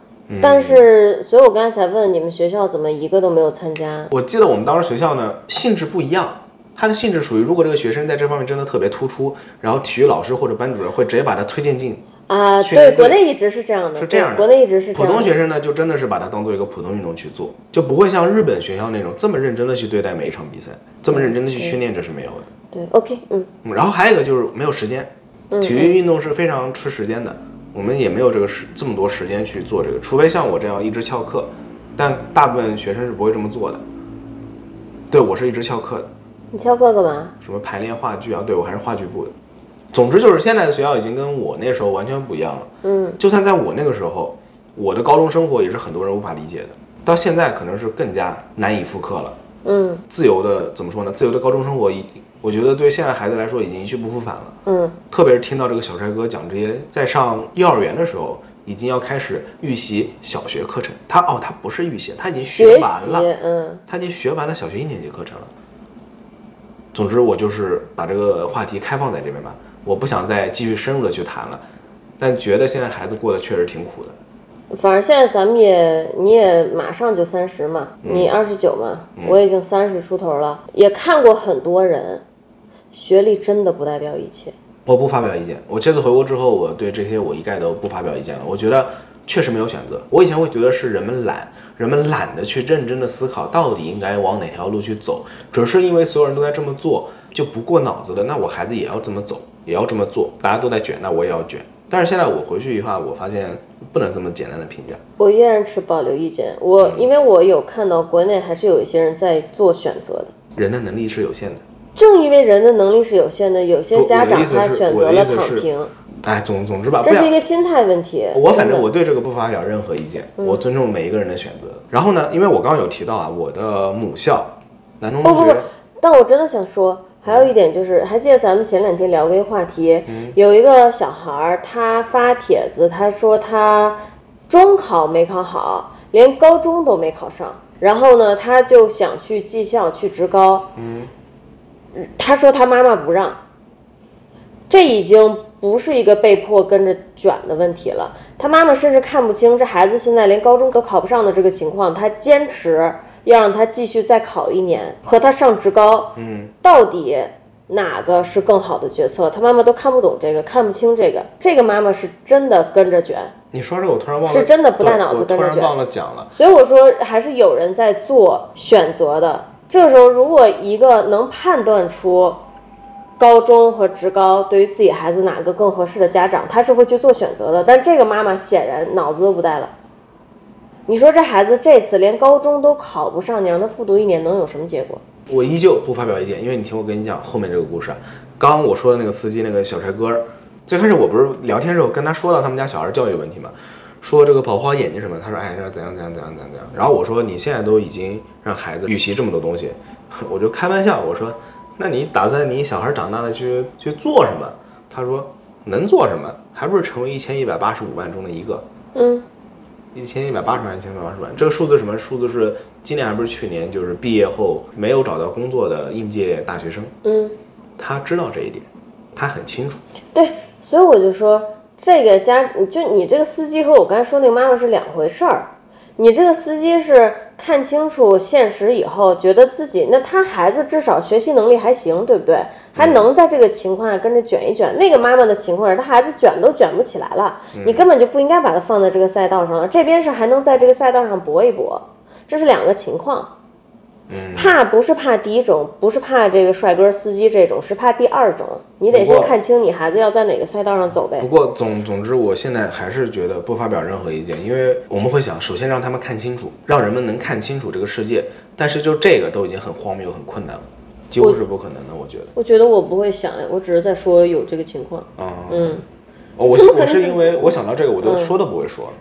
[SPEAKER 2] 但是，所以我刚才才问你们学校怎么一个都没有参加？
[SPEAKER 1] 我记得我们当时学校呢性质不一样，它的性质属于如果这个学生在这方面真的特别突出，然后体育老师或者班主任会直接把他推荐进。
[SPEAKER 2] 啊，对，国内一直是这样的，
[SPEAKER 1] 是这样的
[SPEAKER 2] 国内一直是这
[SPEAKER 1] 普
[SPEAKER 2] 样的。
[SPEAKER 1] 通学生呢，就真的是把它当做一个普通运动去做，就不会像日本学校那种这么认真的去对待每一场比赛，这么认真的去训练，这是没有的。
[SPEAKER 2] 对，OK，嗯，
[SPEAKER 1] 嗯然后还有一个就是没有时间，体育运动是非常吃时间的，我们也没有这个时这么多时间去做这个，除非像我这样一直翘课，但大部分学生是不会这么做的。对我是一直翘课的，
[SPEAKER 2] 你翘课干嘛？
[SPEAKER 1] 什么排练话剧啊，对我还是话剧部的。总之就是现在的学校已经跟我那时候完全不一样了。
[SPEAKER 2] 嗯，
[SPEAKER 1] 就算在我那个时候，我的高中生活也是很多人无法理解的，到现在可能是更加难以复刻了。
[SPEAKER 2] 嗯
[SPEAKER 1] 自由的怎么说呢？自由的高中生活，已我觉得对现在孩子来说已经一去不复返了。
[SPEAKER 2] 嗯，
[SPEAKER 1] 特别是听到这个小帅哥讲这些，在上幼儿园的时候，已经要开始预习小学课程。他哦，他不是预习，他已经学
[SPEAKER 2] 学
[SPEAKER 1] 完，了，
[SPEAKER 2] 嗯，
[SPEAKER 1] 他已经学完了小学一年级课程了。总之，我就是把这个话题开放在这边吧，我不想再继续深入的去谈了，但觉得现在孩子过得确实挺苦的。
[SPEAKER 2] 反正现在咱们也，你也马上就三十嘛，
[SPEAKER 1] 嗯
[SPEAKER 2] 你二十九嘛，我已经三十出头了，也看过很多人，学历真的不代表一切。
[SPEAKER 1] 我不发表意见。我这次回国之后，我对这些我一概都不发表意见了。我觉得确实没有选择。我以前会觉得是人们懒，人们懒得去认真的思考到底应该往哪条路去走，只是因为所有人都在这么做，就不过脑子的。那我孩子也要这么走，也要这么做，大家都在卷，那我也要卷。但是现在我回去以后，我发现不能这么简单的评价。
[SPEAKER 2] 我依然持保留意见，我因为我有看到国内还是有一些人在做选择的。
[SPEAKER 1] 人的能力是有限的。
[SPEAKER 2] 正因为人的能力是有限的，有些家长他选择了躺平，
[SPEAKER 1] 哎，总总之吧，
[SPEAKER 2] 这是一个心态问题。
[SPEAKER 1] 我反正我对这个不发表任何意见，我尊重每一个人的选择。然后呢，因为我刚刚有提到啊，我的母校南通中学
[SPEAKER 2] 不不不，但我真的想说，还有一点就是，还记得咱们前两天聊过一个话题，
[SPEAKER 1] 嗯。
[SPEAKER 2] 有一个小孩儿他发帖子，他说他中考没考好，连高中都没考上，然后呢，他就想去技校去职高，嗯，他说他妈妈不让，这已经不是一个被迫跟着卷的问题了。他妈妈甚至看不清这孩子现在连高中都考不上的这个情况，他坚持要让他继续再考一年，和他上职高，嗯，到底哪个是更好的决策？他妈妈都看不懂这个，看不清这个。这个妈妈是真的跟着卷，
[SPEAKER 1] 你说这我突然忘了，
[SPEAKER 2] 是真的不带脑子跟着卷
[SPEAKER 1] 我突然忘了讲了。
[SPEAKER 2] 所以我说还是有人在做选择的。这个时候，如果一个能判断出高中和职高对于自己孩子哪个更合适的家长，他是会去做选择的。但这个妈妈显然脑子都不带了。你说这孩子这次连高中都考不上，你让他复读一年能有什么结果？
[SPEAKER 1] 我依旧不发表意见，因为你听我跟你讲后面这个故事啊。刚刚我说的那个司机那个小帅哥，最开始我不是聊天时候跟他说到他们家小孩教育问题嘛，说这个保护好眼睛什么，他说哎这怎样怎样怎样怎样怎样。然后我说你现在都已经让孩子预习这么多东西，我就开玩笑我说，那你打算你小孩长大了去去做什么？他说能做什么？还不是成为一千一百八十五万中的一个。
[SPEAKER 2] 嗯，
[SPEAKER 1] 一千一百八十万，一千一百八十万，这个数字什么数字是今年还不是去年，就是毕业后没有找到工作的应届大学生，
[SPEAKER 2] 嗯，
[SPEAKER 1] 他知道这一点，他很清楚。
[SPEAKER 2] 对，所以我就说这个家，就你这个司机和我刚才说那个妈妈是两回事儿。你这个司机是看清楚现实以后，觉得自己那他孩子至少学习能力还行，对不对？还能在这个情况下跟着卷一卷。那个妈妈的情况是，他孩子卷都卷不起来了，你根本就不应该把他放在这个赛道上了。这边是还能在这个赛道上搏一搏，这是两个情况。怕不是怕第一种，不是怕这个帅哥司机这种，是怕第二种。你得先看清你孩子要在哪个赛道上走呗
[SPEAKER 1] 不。过总总之，我现在还是觉得不发表任何意见，因为我们会想，首先让他们看清楚，让人们能看清楚这个世界。但是就这个都已经很荒谬、很困难了，几乎是不可能的，我觉得。
[SPEAKER 2] 我觉得我不会想，我只是在说有这个情况。
[SPEAKER 1] 啊、
[SPEAKER 2] 嗯，
[SPEAKER 1] 哦我我是因为我想到这个，我就说都不会说了。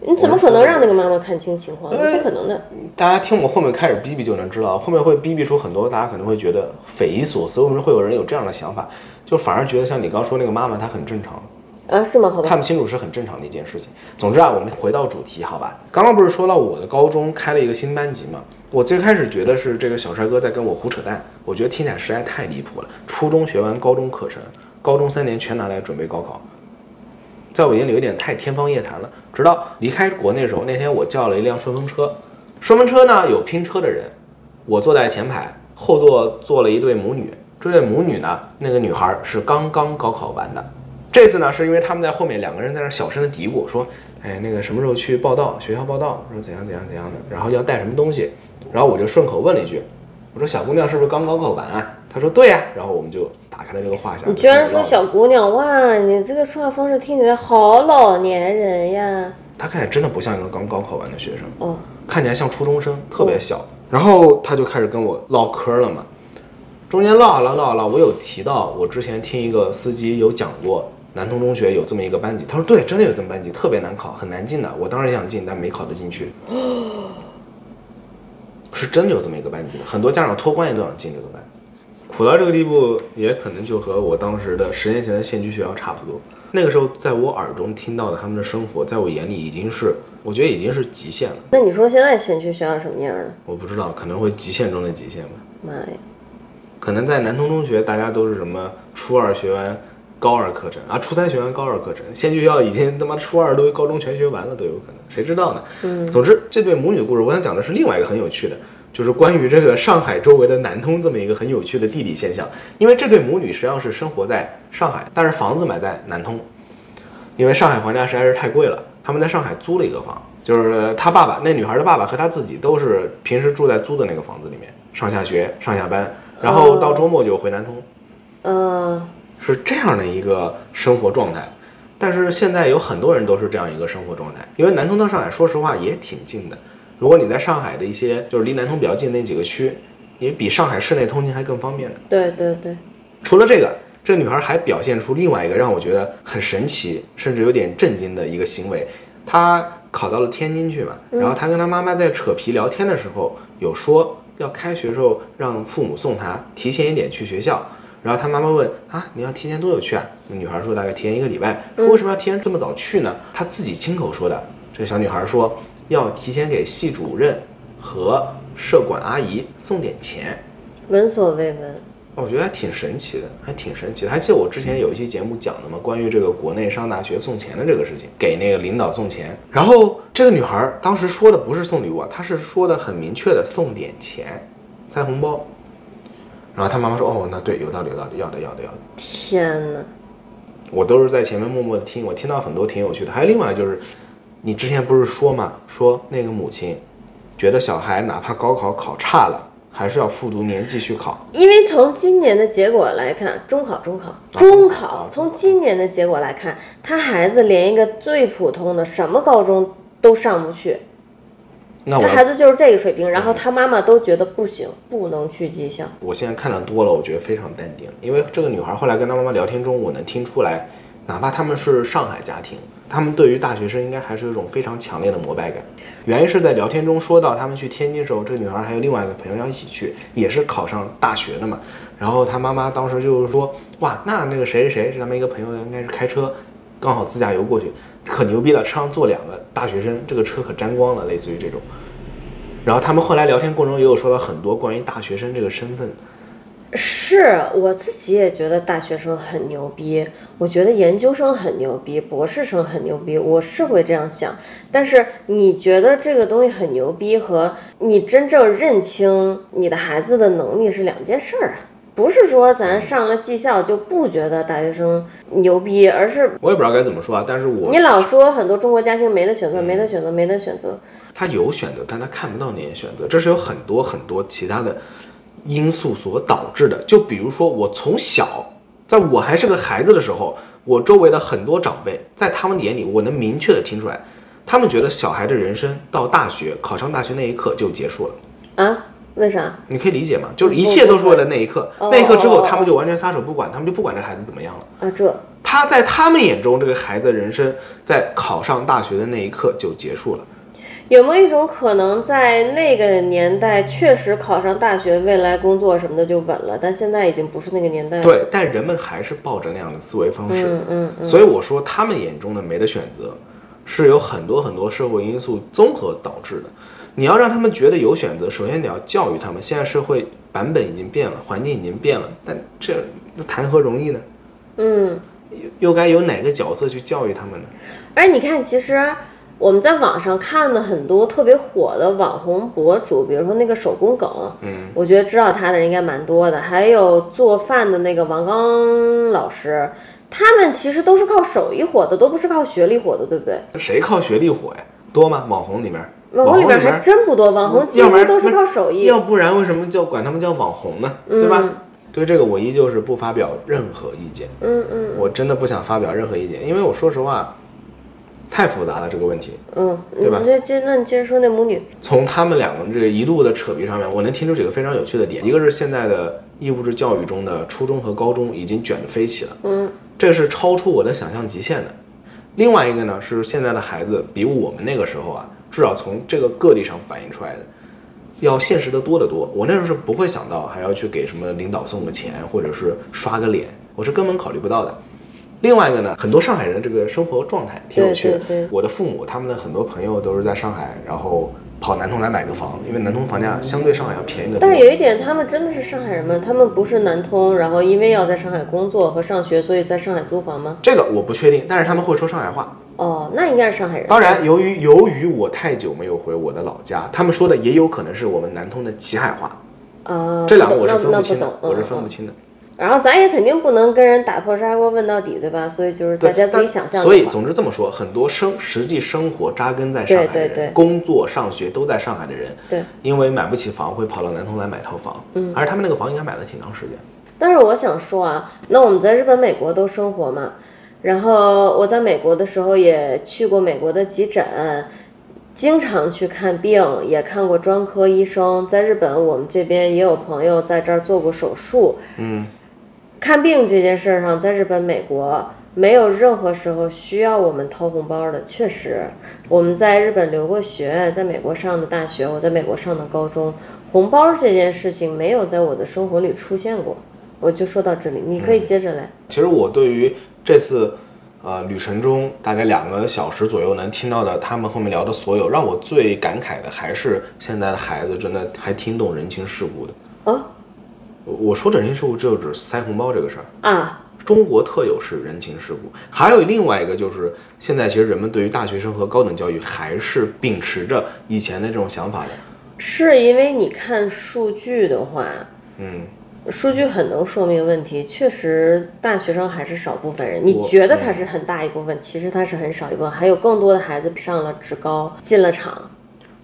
[SPEAKER 2] 你怎么可能让那个妈妈看清情况？
[SPEAKER 1] 对
[SPEAKER 2] 不可能的。
[SPEAKER 1] 大家听我后面开始逼逼就能知道，后面会逼逼出很多大家可能会觉得匪夷所思，为什么会有人有这样的想法？就反而觉得像你刚说那个妈妈，她很正常，
[SPEAKER 2] 啊，是吗？好吧，
[SPEAKER 1] 看不清楚是很正常的一件事情。总之啊，我们回到主题，好吧？刚刚不是说到我的高中开了一个新班级嘛？我最开始觉得是这个小帅哥在跟我胡扯淡，我觉得听起来实在太离谱了。初中学完高中课程，高中三年全拿来准备高考，在我眼里有点太天方夜谭了。直到离开国内的时候，那天我叫了一辆顺风车，顺风车呢有拼车的人，我坐在前排，后座坐了一对母女。这对母女呢，那个女孩是刚刚高考完的。这次呢，是因为他们在后面两个人在那小声的嘀咕说：“哎，那个什么时候去报道？学校报道，说怎样怎样怎样的，然后要带什么东西。”然后我就顺口问了一句：“我说小姑娘是不是刚高考完啊？”她说：“对呀、然后我们就打开了这个话匣。
[SPEAKER 2] 你居然说小姑娘哇！你这个说话方式听起来好老年人呀。
[SPEAKER 1] 他看起来真的不像一个刚高考完的学生，
[SPEAKER 2] 哦，
[SPEAKER 1] 看起来像初中生，特别小。然后他就开始跟我唠嗑了嘛，中间唠啊唠唠啊唠，我有提到我之前听一个司机有讲过，南通中学有这么一个班级，他说对，真的有这么班级，特别难考，很难进的。我当时也想进，但没考得进去。是真的有这么一个班级的，很多家长托关系都想进这个班。苦到这个地步，也可能就和我当时的十年前的县区学校差不多。那个时候，在我耳中听到的他们的生活，在我眼里已经是，我觉得已经是极限了。
[SPEAKER 2] 那你说现在县区学校什么样呢？
[SPEAKER 1] 我不知道，可能会极限中的极限吧。
[SPEAKER 2] 妈呀！
[SPEAKER 1] 可能在南通中学，大家都是什么初二学完高二课程啊，初三学完高二课程，县区学校已经他妈初二都高中全学完了都有可能，谁知道呢？嗯，总之这对母女的故事，我想讲的是另外一个很有趣的，就是关于这个上海周围的南通这么一个很有趣的地理现象。因为这对母女实际上是生活在上海，但是房子买在南通，因为上海房价实在是太贵了，他们在上海租了一个房，就是他爸爸那女孩的爸爸和他自己都是平时住在租的那个房子里面，上下学、上下班，然后到周末就回南通。
[SPEAKER 2] 嗯、
[SPEAKER 1] 是这样的一个生活状态。但是现在有很多人都是这样一个生活状态，因为南通到上海，说实话也挺近的。如果你在上海的一些就是离南通比较近那几个区，你比上海市内通勤还更方便的。
[SPEAKER 2] 对对对，
[SPEAKER 1] 除了这个，这个女孩还表现出另外一个让我觉得很神奇，甚至有点震惊的一个行为。她考到了天津去嘛，然后她跟她妈妈在扯皮聊天的时候，有说要开学时候让父母送她提前一点去学校。然后她妈妈问啊，你要提前多久去啊？那女孩说大概提前一个礼拜。说为什么要提前这么早去呢？她自己亲口说的。这个小女孩说要提前给系主任和社管阿姨送点钱。
[SPEAKER 2] 闻所未闻。
[SPEAKER 1] 哦我觉得还挺神奇的，还挺神奇的。还记得我之前有一期节目讲的吗？关于这个国内上大学送钱的这个事情，给那个领导送钱。然后这个女孩当时说的不是送礼物啊，她是说的很明确的送点钱，塞红包。然后她妈妈说：“哦，那对，有道理，有道理，要的，要的，要的。”
[SPEAKER 2] 天哪！
[SPEAKER 1] 我都是在前面默默的听，我听到很多挺有趣的。还有另外就是，你之前不是说嘛，说那个母亲觉得小孩哪怕高考考差了，还是要复读年继续考？
[SPEAKER 2] 因为从今年的结果来看，中考、中考、中考，从今年的结果来看，他孩子连一个最普通的什么高中都上不去，
[SPEAKER 1] 那我
[SPEAKER 2] 他孩子就是这个水平，然后他妈妈都觉得不行，不能去技校。
[SPEAKER 1] 我现在看的多了，我觉得非常淡定，因为这个女孩后来跟她妈妈聊天中，我能听出来，哪怕他们是上海家庭，他们对于大学生应该还是有一种非常强烈的膜拜感。原因是在聊天中说到，他们去天津的时候，这个女孩还有另外一个朋友要一起去，也是考上大学的嘛。然后她妈妈当时就是说，哇，那那个谁谁谁是他们一个朋友，应该是开车，刚好自驾游过去，可牛逼了，车上坐两个大学生，这个车可沾光了，类似于这种。然后他们后来聊天过程中也有说到很多关于大学生这个身份，
[SPEAKER 2] 是我自己也觉得大学生很牛逼，我觉得研究生很牛逼，博士生很牛逼，我是会这样想。但是你觉得这个东西很牛逼，和你真正认清你的孩子的能力是两件事儿啊。不是说咱上了技校就不觉得大学生牛逼，而是
[SPEAKER 1] 我也不知道该怎么说啊。但是我
[SPEAKER 2] 你老说很多中国家庭没得选择，没得选择，没得选择。
[SPEAKER 1] 他有选择，但他看不到那些选择，这是有很多很多其他的因素所导致的。就比如说，我从小，在我还是个孩子的时候，我周围的很多长辈，在他们眼里，我能明确的听出来，他们觉得小孩的人生到大学考上大学那一刻就结束了。
[SPEAKER 2] 啊？为啥？
[SPEAKER 1] 你可以理解吗？就是一切都是为了那一刻，
[SPEAKER 2] 哦
[SPEAKER 1] 那一刻之后，
[SPEAKER 2] 哦哦
[SPEAKER 1] 他们就完全撒手不管，他们就不管这孩子怎么样了。
[SPEAKER 2] 啊，这
[SPEAKER 1] 他在他们眼中，这个孩子的人生在考上大学的那一刻就结束了。
[SPEAKER 2] 有没有一种可能，在那个年代确实考上大学，未来工作什么的就稳了，但现在已经不是那个年代了。
[SPEAKER 1] 对，但人们还是抱着那样的思维方式。
[SPEAKER 2] 嗯嗯嗯。
[SPEAKER 1] 所以我说，他们眼中的没得选择，是有很多很多社会因素综合导致的。你要让他们觉得有选择，首先你要教育他们。现在社会版本已经变了，环境已经变了，但这那谈何容易呢？
[SPEAKER 2] 嗯，
[SPEAKER 1] 又又该由哪个角色去教育他们呢？
[SPEAKER 2] 而你看，其实我们在网上看的很多特别火的网红博主，比如说那个手工梗，嗯，我觉得知道他的人应该蛮多的。还有做饭的那个王刚老师，他们其实都是靠手艺火的，都不是靠学历火的，对不对？
[SPEAKER 1] 谁靠学历火呀？多吗？网红里面，
[SPEAKER 2] 网红里面还真不多，网红几乎都是靠手艺。
[SPEAKER 1] 要不然为什么叫管他们叫网红呢？对吧？对这个我依旧是不发表任何意见。
[SPEAKER 2] 嗯嗯
[SPEAKER 1] 我真的不想发表任何意见，因为我说实话，太复杂了这个问题。
[SPEAKER 2] 嗯，
[SPEAKER 1] 对吧
[SPEAKER 2] 你这接，那你接着说那母女。
[SPEAKER 1] 从他们两个这个一路的扯皮上面，我能听出几个非常有趣的点。一个是现在的义务制教育中的初中和高中已经卷得飞起了，
[SPEAKER 2] 嗯，
[SPEAKER 1] 这是超出我的想象极限的。另外一个呢是现在的孩子比我们那个时候啊，至少从这个个例上反映出来的，要现实的多得多。我那时候是不会想到还要去给什么领导送个钱，或者是刷个脸，我是根本考虑不到的。另外一个呢，很多上海人的这个生活状态挺有趣的。
[SPEAKER 2] 对对对
[SPEAKER 1] 我的父母他们的很多朋友都是在上海，然后跑南通来买个房，因为南通房价相对上海要便宜的多。
[SPEAKER 2] 但是有一点，他们真的是上海人吗？他们不是南通，然后因为要在上海工作和上学，所以在上海租房吗？
[SPEAKER 1] 这个我不确定，但是他们会说上海话。
[SPEAKER 2] 哦，那应该是上海人。
[SPEAKER 1] 当然，由于由于我太久没有回我的老家，他们说的也有可能是我们南通的齐海话，
[SPEAKER 2] 啊，
[SPEAKER 1] 这两个我是
[SPEAKER 2] 那那不
[SPEAKER 1] 清的
[SPEAKER 2] 懂，，
[SPEAKER 1] 我是分不清的。
[SPEAKER 2] 然后咱也肯定不能跟人打破砂锅问到底，对吧？所以就是大，家自己想象。
[SPEAKER 1] 所以总之这么说，很多生实际生活扎根在上海的人，
[SPEAKER 2] 对对对
[SPEAKER 1] 工作、上学都在上海的人，
[SPEAKER 2] 对，
[SPEAKER 1] 因为买不起房，会跑到南通来买套房。嗯，而他们那个房应该买了挺长时间。
[SPEAKER 2] 但是我想说啊，那我们在日本、美国都生活嘛，然后我在美国的时候也去过美国的急诊，经常去看病，也看过专科医生。在日本，我们这边也有朋友在这儿做过手术。嗯，看病这件事儿上，在日本、美国没有任何时候需要我们掏红包的。确实，我们在日本留过学，在美国上的大学，我在美国上的高中，红包这件事情没有在我的生活里出现过。我就说到这里，你可以接着来。
[SPEAKER 1] 其实我对于这次呃旅程中大概两个小时左右能听到的他们后面聊的所有，让我最感慨的还是现在的孩子真的还挺懂人情世故的。
[SPEAKER 2] 哦
[SPEAKER 1] 我我说的人情世故就指塞红包这个事儿。
[SPEAKER 2] 啊，
[SPEAKER 1] 中国特有是人情世故，还有另外一个就是，现在其实人们对于大学生和高等教育还是秉持着以前的这种想法的。
[SPEAKER 2] 是因为你看数据的话，
[SPEAKER 1] 嗯，
[SPEAKER 2] 数据很能说明问题。确实，大学生还是少部分人。你觉得他是很大一部分，其实他是很少一部分。还有更多的孩子上了职高，进了厂。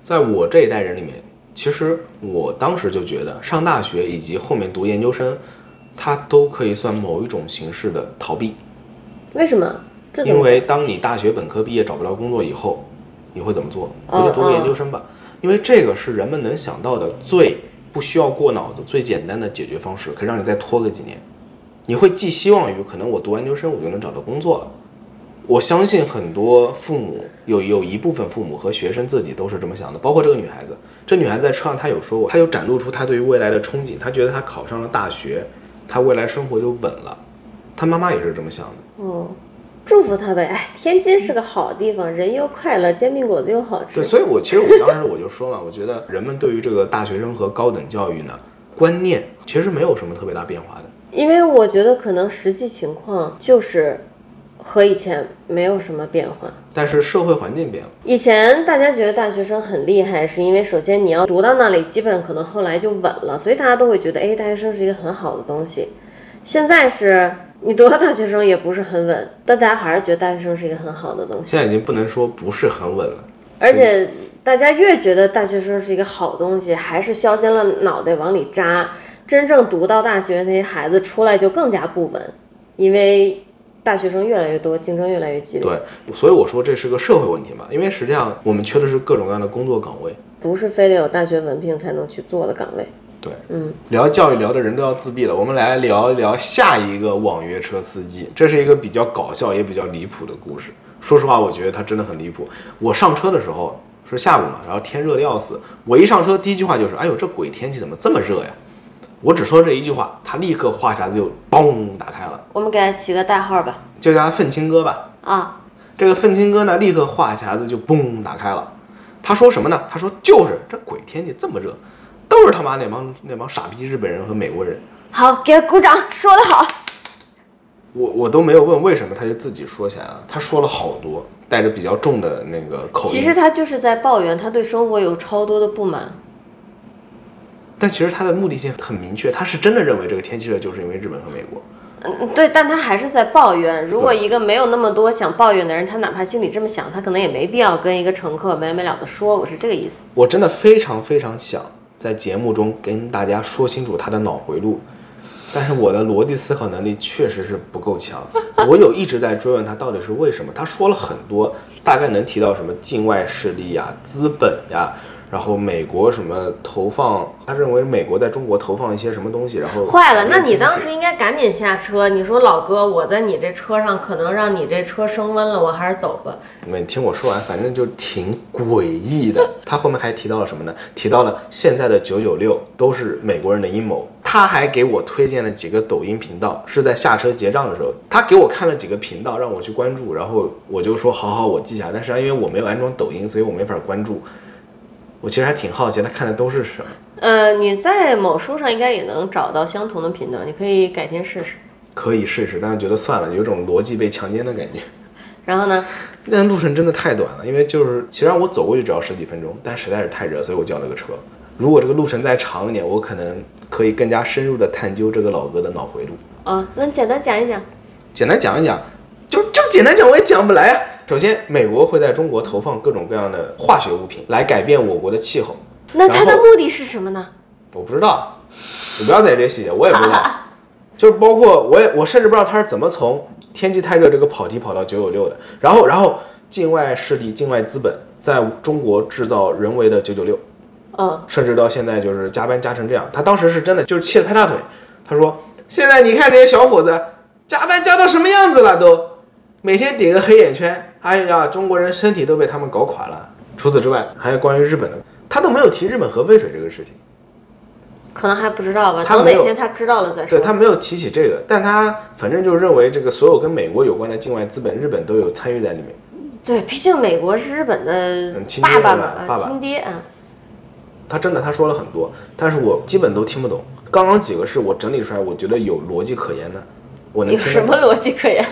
[SPEAKER 1] 在我这一代人里面，其实我当时就觉得，上大学以及后面读研究生，它都可以算某一种形式的逃避。
[SPEAKER 2] 为什么？
[SPEAKER 1] 因为当你大学本科毕业找不着工作以后，你会怎么做？回去读个研究生吧，因为这个是人们能想到的最不需要过脑子、最简单的解决方式，可以让你再拖个几年。你会寄希望于可能我读完研究生我就能找到工作了。我相信很多父母有有一部分父母和学生自己都是这么想的，包括这个女孩子。这女孩子在车上她有说过，她有展露出她对于未来的憧憬，她觉得她考上了大学，她未来生活就稳了。她妈妈也是这么想的。
[SPEAKER 2] 哦，祝福她呗。哎，天津是个好地方，人又快乐，煎饼果子又好吃
[SPEAKER 1] 对，
[SPEAKER 2] 吃。
[SPEAKER 1] 所以我其实我当时我就说嘛，我觉得人们对于这个大学生和高等教育呢观念其实没有什么特别大变化的。
[SPEAKER 2] 因为我觉得可能实际情况就是和以前没有什么变化。
[SPEAKER 1] 但是社会环境变了，
[SPEAKER 2] 以前大家觉得大学生很厉害，是因为首先你要读到那里，基本可能后来就稳了，所以大家都会觉得，哎，大学生是一个很好的东西。现在是你读到大学生也不是很稳，但大家还是觉得大学生是一个很好的东西。
[SPEAKER 1] 现在已经不能说不是很稳了。
[SPEAKER 2] 而且大家越觉得大学生是一个好东西，还是削尖了脑袋往里扎。真正读到大学那些孩子出来就更加不稳，因为大学生越来越多，竞争越来越激烈。
[SPEAKER 1] 对，所以我说这是个社会问题嘛，因为实际上我们缺的是各种各样的工作岗位。
[SPEAKER 2] 不是非得有大学文凭才能去做的岗位。
[SPEAKER 1] 对，嗯，聊教育聊的人都要自闭了，我们来聊一聊下一个网约车司机，这是一个比较搞笑也比较离谱的故事。说实话，我觉得他真的很离谱。我上车的时候是下午嘛，然后天热的要死，我一上车第一句话就是：“哎呦，这鬼天气怎么这么热呀？”我只说这一句话，他立刻话匣子就嘣打开了，
[SPEAKER 2] 我们给他起个代号吧。
[SPEAKER 1] 就叫他愤青哥吧。
[SPEAKER 2] 啊，
[SPEAKER 1] 这个愤青哥呢，立刻话匣子就嘣打开了。他说什么呢？他说就是这鬼天气这么热，都是他妈那帮那帮傻逼日本人和美国人。
[SPEAKER 2] 好，给他鼓掌，说得好。
[SPEAKER 1] 我我都没有问为什么，他就自己说起来了。他说了好多，带着比较重的那个口音。
[SPEAKER 2] 其实他就是在抱怨，他对生活有超多的不满。
[SPEAKER 1] 但其实他的目的性很明确，他是真的认为这个天气热就是因为日本和美国。
[SPEAKER 2] 嗯，对，但他还是在抱怨。如果一个没有那么多想抱怨的人，他哪怕心里这么想，他可能也没必要跟一个乘客没完没了的说。我是这个意思。
[SPEAKER 1] 我真的非常非常想在节目中跟大家说清楚他的脑回路，但是我的逻辑思考能力确实是不够强。我有一直在追问他到底是为什么，他说了很多，大概能提到什么境外势力呀、资本呀。然后美国什么投放，他认为美国在中国投放一些什么东西，然后
[SPEAKER 2] 坏了，那你当时应该赶紧下车。你说老哥，我在你这车上可能让你这车升温了，我还是走吧。
[SPEAKER 1] 你听我说完，反正就挺诡异的。他后面还提到了什么呢？提到了现在的九九六都是美国人的阴谋。他还给我推荐了几个抖音频道，是在下车结账的时候，他给我看了几个频道，让我去关注，然后我就说好好，我记下。但是因为我没有安装抖音，所以我没法关注。我其实还挺好奇，他看的都是什么？
[SPEAKER 2] 呃，你在某书上应该也能找到相同的频道，你可以改天试试。
[SPEAKER 1] 可以试试，但是觉得算了，有种逻辑被强奸的感觉。
[SPEAKER 2] 然后呢？
[SPEAKER 1] 那路程真的太短了，因为就是其实让我走过去只要十几分钟，但实在是太热，所以我叫了个车。如果这个路程再长一点，我可能可以更加深入的探究这个老哥的脑回路。
[SPEAKER 2] 啊，那你简单讲一讲。
[SPEAKER 1] 简单讲一讲，就就简单讲我也讲不来啊。首先，美国会在中国投放各种各样的化学物品来改变我国的气候。
[SPEAKER 2] 那它的目的是什么呢？
[SPEAKER 1] 我不知道，你不要在意这些细节，我也不知道。就是包括我也我甚至不知道他是怎么从天气太热这个跑题跑到九九六的。然后然后境外势力、境外资本在中国制造人为的九九六，
[SPEAKER 2] 嗯，
[SPEAKER 1] 甚至到现在就是加班加成这样。他当时是真的就是气得拍大腿，他说：“现在你看这些小伙子加班加到什么样子了都。”每天顶个黑眼圈，哎呀，中国人身体都被他们搞垮了。除此之外，还有关于日本的，他都没有提日本核废水这个事情，
[SPEAKER 2] 可能还不知道吧。
[SPEAKER 1] 他没有
[SPEAKER 2] 等哪天他知道了再说。
[SPEAKER 1] 对他没有提起这个，但他反正就认为这个所有跟美国有关的境外资本，日本都有参与在里面。
[SPEAKER 2] 对，毕竟美国是日本的
[SPEAKER 1] 嗯亲爹
[SPEAKER 2] 爸爸嘛，
[SPEAKER 1] 爸爸
[SPEAKER 2] 亲爹啊。
[SPEAKER 1] 他真的他说了很多，但是我基本都听不懂。刚刚几个是我整理出来，我觉得有逻辑可言的，我能
[SPEAKER 2] 有什么逻辑可言？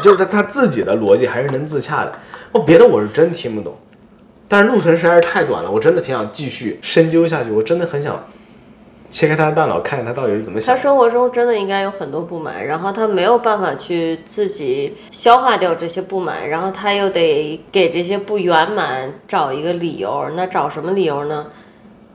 [SPEAKER 1] 就是他他自己的逻辑还是能自洽的。我别的我是真听不懂，但是路程实在是太短了，我真的挺想继续深究下去。我真的很想切开他的大脑，看看他到底是怎么想。
[SPEAKER 2] 他生活中真的应该有很多不满，然后他没有办法去自己消化掉这些不满，然后他又得给这些不圆满找一个理由。那找什么理由呢？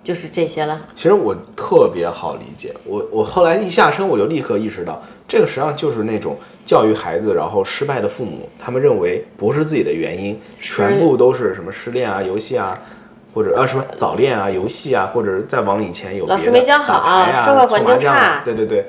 [SPEAKER 2] 就是这些了。
[SPEAKER 1] 其实我特别好理解，我我后来一下车我就立刻意识到，这个实际上就是那种教育孩子然后失败的父母，他们认为不是自己的原因，全部都是什么失恋啊、游戏啊，或者啊什么早恋啊、游戏啊，或者再往以前有
[SPEAKER 2] 老师没教好
[SPEAKER 1] 啊、
[SPEAKER 2] 社会环境差
[SPEAKER 1] 对对对，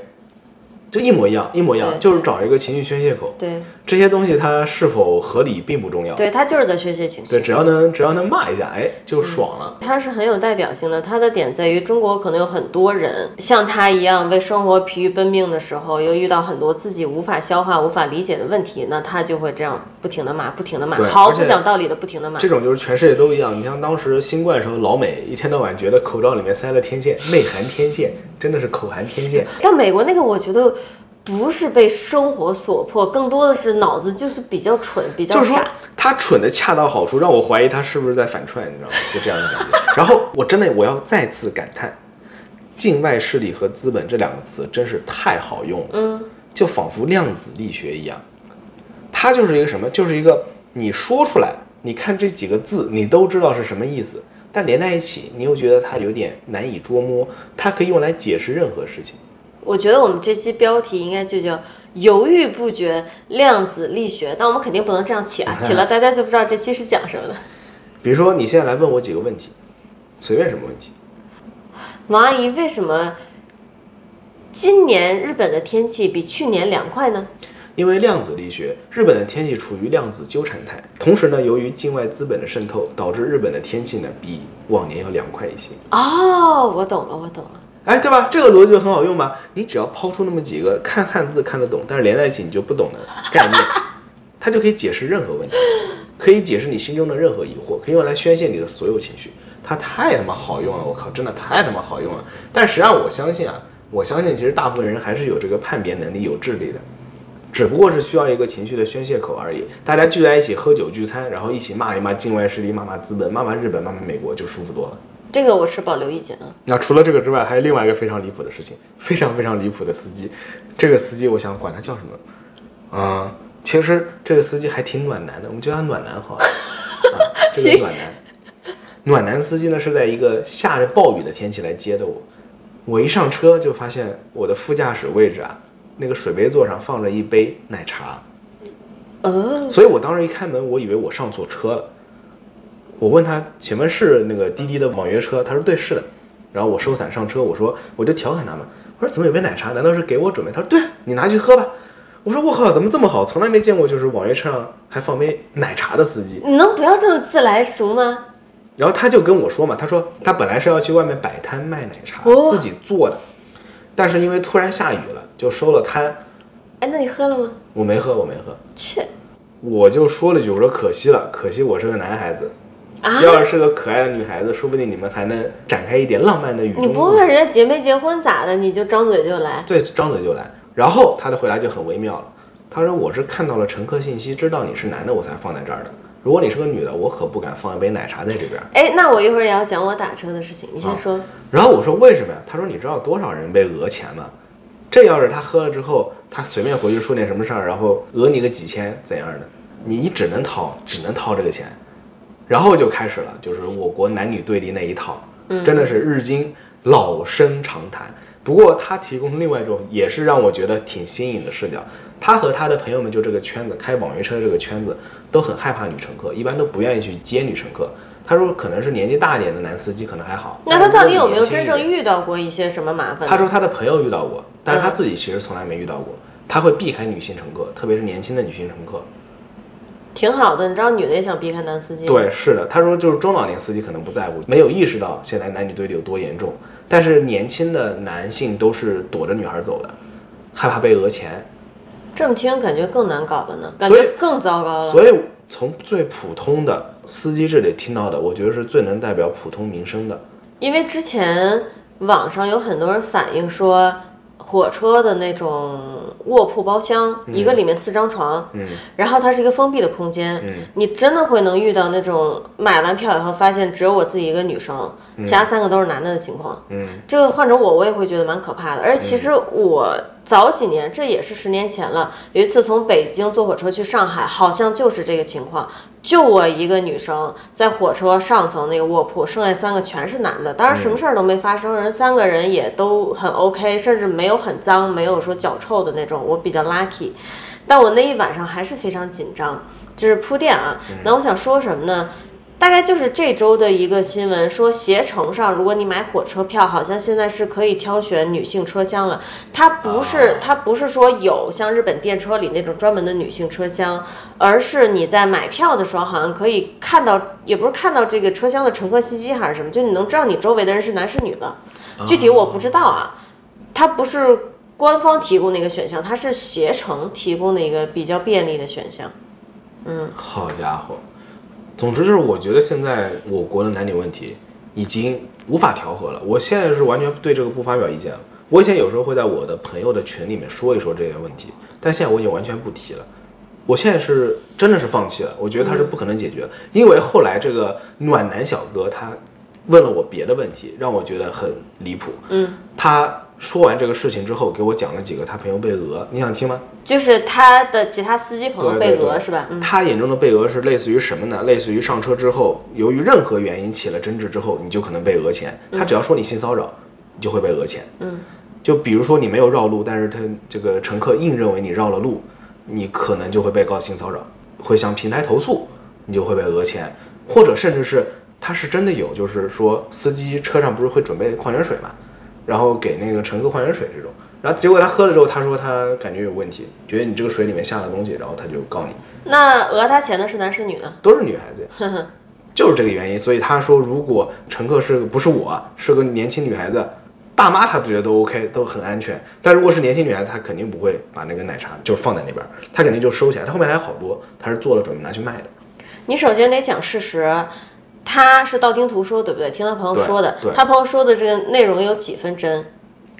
[SPEAKER 1] 就一模一样，一模一样，就是找一个情绪宣泄口。
[SPEAKER 2] 对，
[SPEAKER 1] 这些东西它是否合理并不重要，
[SPEAKER 2] 对他就是在宣泄情绪。
[SPEAKER 1] 对，只要能只要能骂一下，哎，就爽了。
[SPEAKER 2] 他是很有代表性的，他的点在于中国可能有很多人像他一样为生活疲于奔命的时候，又遇到很多自己无法消化、无法理解的问题，那他就会这样不停的骂、不停的骂，
[SPEAKER 1] 对
[SPEAKER 2] 毫不讲道理的不停的骂。
[SPEAKER 1] 这种就是全世界都一样。你像当时新冠时候，老美一天到晚觉得口罩里面塞了天线，内含天线，真的是口含天线。
[SPEAKER 2] 但美国那个，我觉得不是被生活所迫，更多的是脑子就是比较蠢、比较
[SPEAKER 1] 就是说
[SPEAKER 2] 傻。
[SPEAKER 1] 他蠢的恰到好处，让我怀疑他是不是在反串，你知道吗？就这样的感觉。然后我真的我要再次感叹，境外势力和资本这两个词真是太好用了。嗯，就仿佛量子力学一样，它就是一个什么？就是一个你说出来，你看这几个字，你都知道是什么意思，但连在一起，你又觉得它有点难以捉摸。它可以用来解释任何事情。
[SPEAKER 2] 我觉得我们这期标题应该就叫“犹豫不决量子力学”，但我们肯定不能这样起啊，起了大家就不知道这期是讲什么的。
[SPEAKER 1] 比如说，你现在来问我几个问题，随便什么问题。
[SPEAKER 2] 王阿姨，为什么今年日本的天气比去年凉快呢？
[SPEAKER 1] 因为量子力学，日本的天气处于量子纠缠态，同时呢，由于境外资本的渗透，导致日本的天气呢比往年要凉快一些。
[SPEAKER 2] 哦，我懂了，我懂了。
[SPEAKER 1] 哎，对吧？这个逻辑就很好用吧？你只要抛出那么几个看汉字看得懂，但是连在一起你就不懂的概念，它就可以解释任何问题，可以解释你心中的任何疑惑，可以用来宣泄你的所有情绪。它太他妈好用了，我靠，真的太他妈好用了。但实际上，我相信啊，我相信其实大部分人还是有这个判别能力、有智力的。只不过是需要一个情绪的宣泄口而已。大家聚在一起喝酒聚餐，然后一起骂一骂境外势力，骂骂资本，骂骂日本，骂骂美国，就舒服多了。
[SPEAKER 2] 这个我持保留意见啊。
[SPEAKER 1] 那除了这个之外，还有另外一个非常离谱的事情，非常非常离谱的司机。这个司机，我想管他叫什么啊、其实这个司机还挺暖男的，我们叫他暖男好了。啊、这个暖男，暖男司机呢是在一个下着暴雨的天气来接的我。我一上车就发现我的副驾驶位置啊，那个水杯座上放着一杯奶茶。
[SPEAKER 2] 哦，
[SPEAKER 1] 所以我当时一开门，我以为我上错车了。我问他，请问是那个滴滴的网约车？他说对，是的。然后我收伞上车，我说我就调侃他嘛，我说怎么有杯奶茶？难道是给我准备？他说对，你拿去喝吧。我说我靠，怎么这么好？从来没见过就是网约车上还放杯奶茶的司机。
[SPEAKER 2] 你能不要这么自来熟吗？
[SPEAKER 1] 然后他就跟我说嘛，他说他本来是要去外面摆摊卖奶茶，
[SPEAKER 2] 哦
[SPEAKER 1] 自己做的，但是因为突然下雨了，就收了摊。
[SPEAKER 2] 哎，那你喝了吗？
[SPEAKER 1] 我没喝，我没喝，
[SPEAKER 2] 切
[SPEAKER 1] 我就说了句，我说可惜了，可惜我是个男孩子。
[SPEAKER 2] 啊！
[SPEAKER 1] 要是是个可爱的女孩子，说不定你们还能展开一点浪漫的雨
[SPEAKER 2] 你不。问人家结没结婚咋的，你就张嘴就来？
[SPEAKER 1] 对，张嘴就来。然后他的回答就很微妙了，他说：“我是看到了乘客信息，知道你是男的，我才放在这儿的。如果你是个女的，我可不敢放一杯奶茶在这边。
[SPEAKER 2] 哎，那我一会儿也要讲我打车的事情，你先说。”
[SPEAKER 1] 然后我说：“为什么呀？”他说：“你知道多少人被讹钱吗？这要是他喝了之后，他随便回去说点什么事儿，然后讹你个几千怎样的，你只能掏，只能掏这个钱。”然后就开始了，就是我国男女对立那一套，真的是日经老生常谈。不过他提供另外一种也是让我觉得挺新颖的视角。他和他的朋友们就这个圈子开网约车这个圈子都很害怕女乘客，一般都不愿意去接女乘客。他说可能是年纪大一点的男司机可能还好。
[SPEAKER 2] 那他到底有没有真正遇到过一些什么麻烦？
[SPEAKER 1] 他说他的朋友遇到过，但是他
[SPEAKER 2] 嗯
[SPEAKER 1] 自己其实从来没遇到过。他会避开女性乘客，特别是年轻的女性乘客。
[SPEAKER 2] 挺好的，你知道女的也想避开男司机。，
[SPEAKER 1] 对，是的，他说就是中老年司机可能不在乎，没有意识到现在男女对立有多严重，但是年轻的男性都是躲着女孩走的，害怕被讹钱，
[SPEAKER 2] 这么听感觉更难搞了呢，感觉更糟糕了。
[SPEAKER 1] 所以从最普通的司机这里听到的，我觉得是最能代表普通民生的。
[SPEAKER 2] 因为之前网上有很多人反映说，火车的那种卧铺包厢，一个里面四张床，
[SPEAKER 1] 嗯。
[SPEAKER 2] 然后它是一个封闭的空间，你真的会能遇到那种买完票以后发现只有我自己一个女生，其他三个都是男的的情况。
[SPEAKER 1] 嗯，
[SPEAKER 2] 这个换成我，我也会觉得蛮可怕的。而且其实我早几年，这也是十年前了，有一次从北京坐火车去上海，好像就是这个情况，就我一个女生在火车上层那个卧铺，剩下三个全是男的，当然什么事儿都没发生，人三个人也都很 OK，甚至没有很脏，没有说脚臭的那种，我比较 lucky。但我那一晚上还是非常紧张，这是铺垫啊。那我想说什么呢？大概就是这周的一个新闻，说携程上，如果你买火车票，好像现在是可以挑选女性车厢了。它不是，它不是说有像日本电车里那种专门的女性车厢，而是你在买票的时候，好像可以看到，也不是看到这个车厢的乘客信息还是什么，就你能知道你周围的人是男是女的。具体我不知道啊，它不是官方提供的一个选项，它是携程提供的一个比较便利的选项。嗯，
[SPEAKER 1] 好家伙。总之就是，我觉得现在我国的男女问题已经无法调和了。我现在是完全对这个不发表意见了。我以前有时候会在我的朋友的群里面说一说这些问题，但现在我已经完全不提了。我现在是真的是放弃了，我觉得他是不可能解决，因为后来这个暖男小哥他问了我别的问题，让我觉得很离谱。
[SPEAKER 2] 嗯，
[SPEAKER 1] 他。说完这个事情之后，给我讲了几个他朋友被讹，你想听吗？
[SPEAKER 2] 就是他的其他司机朋友被讹是吧？
[SPEAKER 1] 他眼中的被讹是类似于什么呢？类似于上车之后，由于任何原因起了争执之后，你就可能被讹钱。他只要说你性骚扰，你就会被讹钱。
[SPEAKER 2] 嗯，
[SPEAKER 1] 就比如说你没有绕路，但是他这个乘客硬认为你绕了路，你可能就会被告性骚扰，会向平台投诉，你就会被讹钱，或者甚至是他是真的有，就是说司机车上不是会准备矿泉水嘛？然后给那个乘客矿泉水这种，然后结果他喝了之后，他说他感觉有问题，觉得你这个水里面下了东西，然后他就告你。
[SPEAKER 2] 那讹他钱的是男是女呢？
[SPEAKER 1] 都是女孩子，就是这个原因。所以他说，如果乘客是不是我是个年轻女孩子，大妈他觉得都 OK，都很安全。但如果是年轻女孩子，她肯定不会把那个奶茶就放在那边，他肯定就收起来。他后面还有好多，他是做了准备拿去卖的。
[SPEAKER 2] 你首先得讲事实。他是道听途说，对不对？听他朋友说的，他朋友说的这个内容有几分真？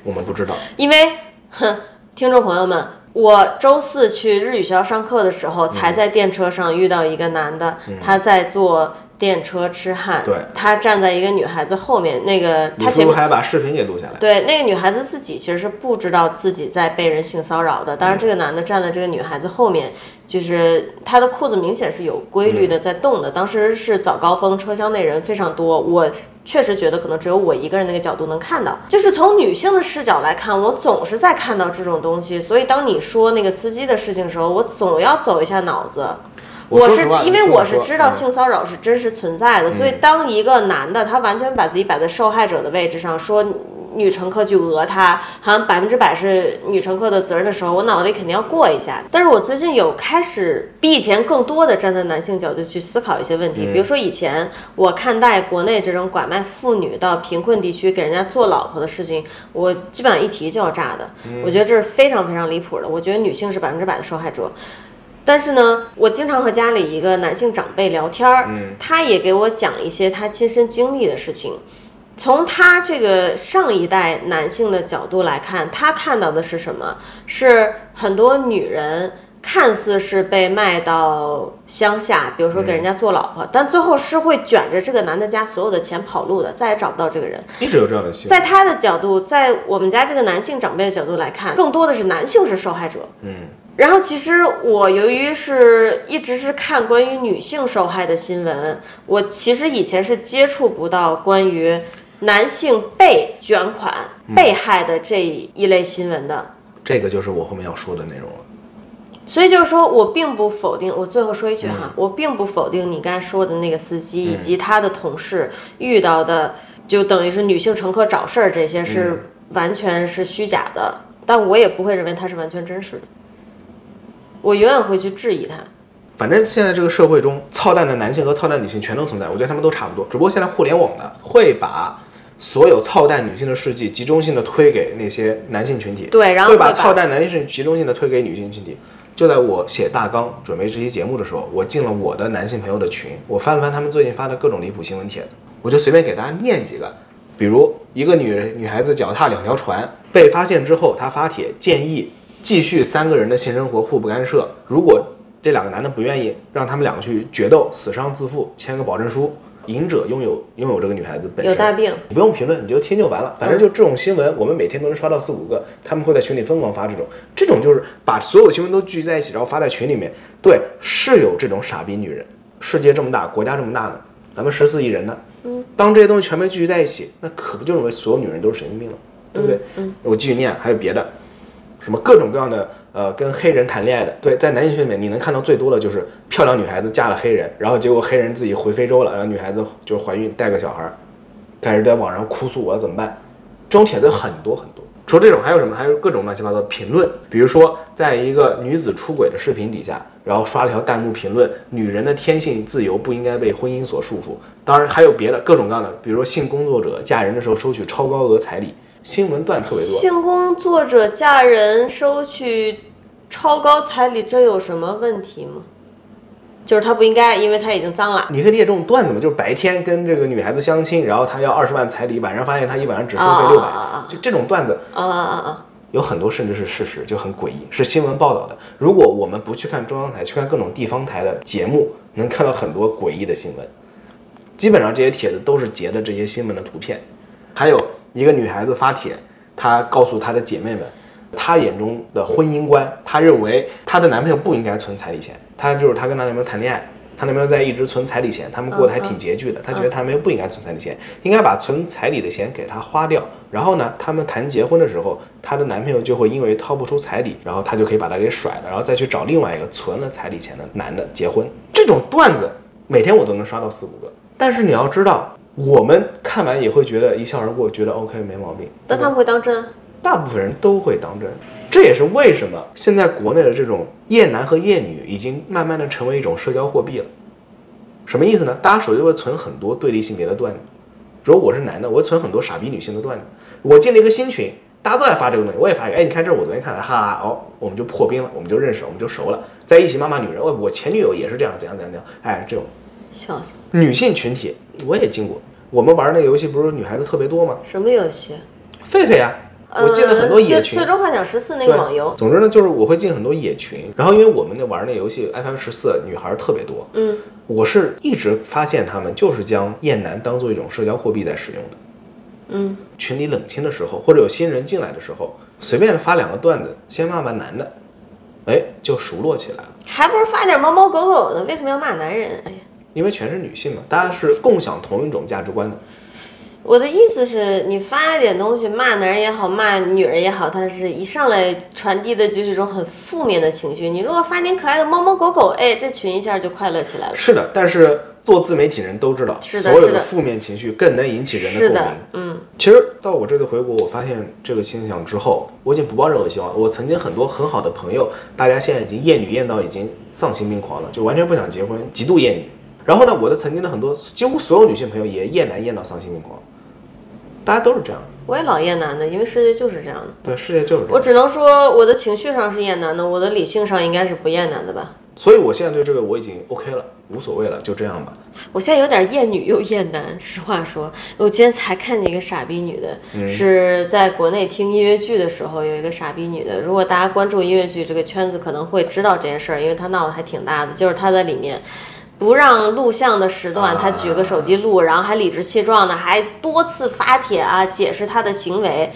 [SPEAKER 1] 我们不知道，
[SPEAKER 2] 因为，哼，听众朋友们，我周四去日语学校上课的时候，才在电车上遇到一个男的，他在做。电车痴汉，
[SPEAKER 1] 对，
[SPEAKER 2] 他站在一个女孩子后面，那个他前面
[SPEAKER 1] 还把视频给录下来。
[SPEAKER 2] 对，那个女孩子自己其实是不知道自己在被人性骚扰的。当然，这个男的站在这个女孩子后面，就是他的裤子明显是有规律的在动的。当时是早高峰，车厢内人非常多，我确实觉得可能只有我一个人那个角度能看到。就是从女性的视角来看，我总是在看到这种东西。所以当你说那个司机的事情的时候，我总要走一下脑子。我是因为我是知道性骚扰是真实存在的，所以当一个男的他完全把自己摆在受害者的位置上，说女乘客去讹他，好像百分之百是女乘客的责任的时候，我脑子里肯定要过一下。但是我最近有开始比以前更多的站在男性角度去思考一些问题，比如说以前我看待国内这种拐卖妇女到贫困地区给人家做老婆的事情，我基本上一提就要炸的，我觉得这是非常非常离谱的。我觉得女性是百分之百的受害者。但是呢，我经常和家里一个男性长辈聊天儿，他也给我讲一些他亲身经历的事情。从他这个上一代男性的角度来看，他看到的是什么？是很多女人看似是被卖到乡下，比如说给人家做老婆，但最后是会卷着这个男的家所有的钱跑路的，再也找不到这个人。
[SPEAKER 1] 一直有这样的新闻。
[SPEAKER 2] 在他的角度，在我们家这个男性长辈的角度来看，更多的是男性是受害者。
[SPEAKER 1] 嗯。
[SPEAKER 2] 然后其实我由于是一直是看关于女性受害的新闻，我其实以前是接触不到关于男性被卷款、被害的这一类新闻的。
[SPEAKER 1] 这个就是我后面要说的内容了。
[SPEAKER 2] 所以就是说我并不否定，我最后说一句哈，我并不否定你刚才说的那个司机以及他的同事遇到的，就等于是女性乘客找事儿这些是完全是虚假的，但我也不会认为它是完全真实的。我永远会去质疑他。
[SPEAKER 1] 反正现在这个社会中，操蛋的男性和操蛋女性全都存在，我觉得他们都差不多。只不过现在互联网呢，会把所有操蛋女性的事迹集中性的推给那些男性群体，
[SPEAKER 2] 对，然后
[SPEAKER 1] 会把操蛋男性集中性的推给女性群体。就在我写大纲准备这期节目的时候，我进了我的男性朋友的群，我翻了翻他们最近发的各种离谱新闻帖子，我就随便给大家念几个。比如一个女人女孩子脚踏两条船被发现之后，她发帖建议。继续三个人的性生活互不干涉。如果这两个男的不愿意，让他们两个去决斗，死伤自负，签个保证书。赢者拥有拥有这个女孩子本身。
[SPEAKER 2] 有大病，
[SPEAKER 1] 你不用评论，你就听就完了。反正就这种新闻，我们每天都能刷到四五个。他们会在群里疯狂发这种，这种就是把所有新闻都聚在一起，然后发在群里面。对，是有这种傻逼女人，世界这么大，国家这么大呢，咱们十四亿人呢，嗯，当这些东西全被聚集在一起，那可不就认为所有女人都是神经病了，对不对？嗯，我继续念，还有别的，什么各种各样的，呃，跟黑人谈恋爱的，对，在男性群里面，你能看到最多的就是漂亮女孩子嫁了黑人，然后结果黑人自己回非洲了，然后女孩子就是怀孕带个小孩，开始在网上哭诉我怎么办，这种帖子很多很多。除了这种，还有什么？还有各种乱七八糟的评论，比如说，在一个女子出轨的视频底下，然后刷了条弹幕评论：“女人的天性自由不应该被婚姻所束缚。”当然还有别的各种各样的，比如说性工作者嫁人的时候收取超高额彩礼，新闻段特别多。
[SPEAKER 2] 性工作者嫁人收取超高彩礼，这有什么问题吗？就是他不应该，因为他已经脏了。
[SPEAKER 1] 你可以列这种段子嘛？就是白天跟这个女孩子相亲，然后他要二十万彩礼，晚上发现他一晚上只收费六百，就这种段子
[SPEAKER 2] 啊啊啊啊！
[SPEAKER 1] 有很多甚至是事实，就很诡异，是新闻报道的。如果我们不去看中央台，去看各种地方台的节目，能看到很多诡异的新闻。基本上这些帖子都是截的这些新闻的图片。还有一个女孩子发帖，她告诉她的姐妹们。她眼中的婚姻观，她认为她的男朋友不应该存彩礼钱。她就是她跟她男朋友谈恋爱，她男朋友在一直存彩礼钱，他们过得还挺拮据的。她觉得她男朋友不应该存彩礼钱，应该把存彩礼的钱给她花掉。然后呢，他们谈结婚的时候，她的男朋友就会因为掏不出彩礼，然后她就可以把他给甩了，然后再去找另外一个存了彩礼钱的男的结婚。这种段子每天我都能刷到四五个。但是你要知道，我们看完也会觉得一笑而过，觉得 OK 没毛病。
[SPEAKER 2] 但他们会当真？
[SPEAKER 1] 大部分人都会当真，这也是为什么现在国内的这种厌男和厌女已经慢慢的成为一种社交货币了。什么意思呢？大家手机会存很多对立性别的段子，如果我是男的，我会存很多傻逼女性的段子。我进了一个新群，大家都在发这个东西，我也发一个。哎，你看这是我昨天看的，哈哈哦，我们就破冰了，我们就认识了，我们就熟了，在一起骂骂女人。哦，我前女友也是这样，怎样怎样怎样。哎，这种
[SPEAKER 2] 笑死。
[SPEAKER 1] 女性群体我也进过，我们玩那个游戏不是女孩子特别多吗？
[SPEAKER 2] 什么游戏？
[SPEAKER 1] 狒狒啊。我进了很多野群，
[SPEAKER 2] 最终幻想十四那个网游。
[SPEAKER 1] 总之呢，就是我会进很多野群，然后因为我们那玩那游戏 FF 十四女孩特别多，
[SPEAKER 2] 嗯，
[SPEAKER 1] 我是一直发现他们就是将厌男当做一种社交货币在使用的，
[SPEAKER 2] 嗯，
[SPEAKER 1] 群里冷清的时候，或者有新人进来的时候，随便发两个段子，先骂骂男的，哎，就熟络起来了。
[SPEAKER 2] 还不如发点猫猫狗狗的，为什么要骂男人？哎呀，
[SPEAKER 1] 因为全是女性嘛，大家是共享同一种价值观的。
[SPEAKER 2] 我的意思是你发一点东西骂男人也好，骂女人也好，它是一上来传递的就是一种很负面的情绪。你如果发点可爱的猫猫狗狗，哎，这群一下就快乐起来了。
[SPEAKER 1] 是的，但是做自媒体人都知道，所有的负面情绪更能引起人的共鸣。
[SPEAKER 2] 嗯，
[SPEAKER 1] 其实到我这次回国，我发现这个现象之后，我已经不抱任何希望。我曾经很多很好的朋友，大家现在已经厌女厌到已经丧心病狂了，就完全不想结婚，极度厌女。然后呢，我的曾经的很多几乎所有女性朋友也厌男厌到丧心病狂。大家都是这样，
[SPEAKER 2] 我也老厌男的，因为世界就是这样的。
[SPEAKER 1] 对，世界就是这样。
[SPEAKER 2] 我只能说，我的情绪上是厌男的，我的理性上应该是不厌男的吧。
[SPEAKER 1] 所以我现在对这个我已经 OK 了，无所谓了，就这样吧。
[SPEAKER 2] 我现在有点厌女又厌男，实话说，我今天才看见一个傻逼女的，是在国内听音乐剧的时候有一个傻逼女的。如果大家关注音乐剧这个圈子，可能会知道这件事儿，因为她闹得还挺大的，就是她在里面。不让录像的时段，他举个手机录，然后还理直气壮的，还多次发帖啊，解释他的行为，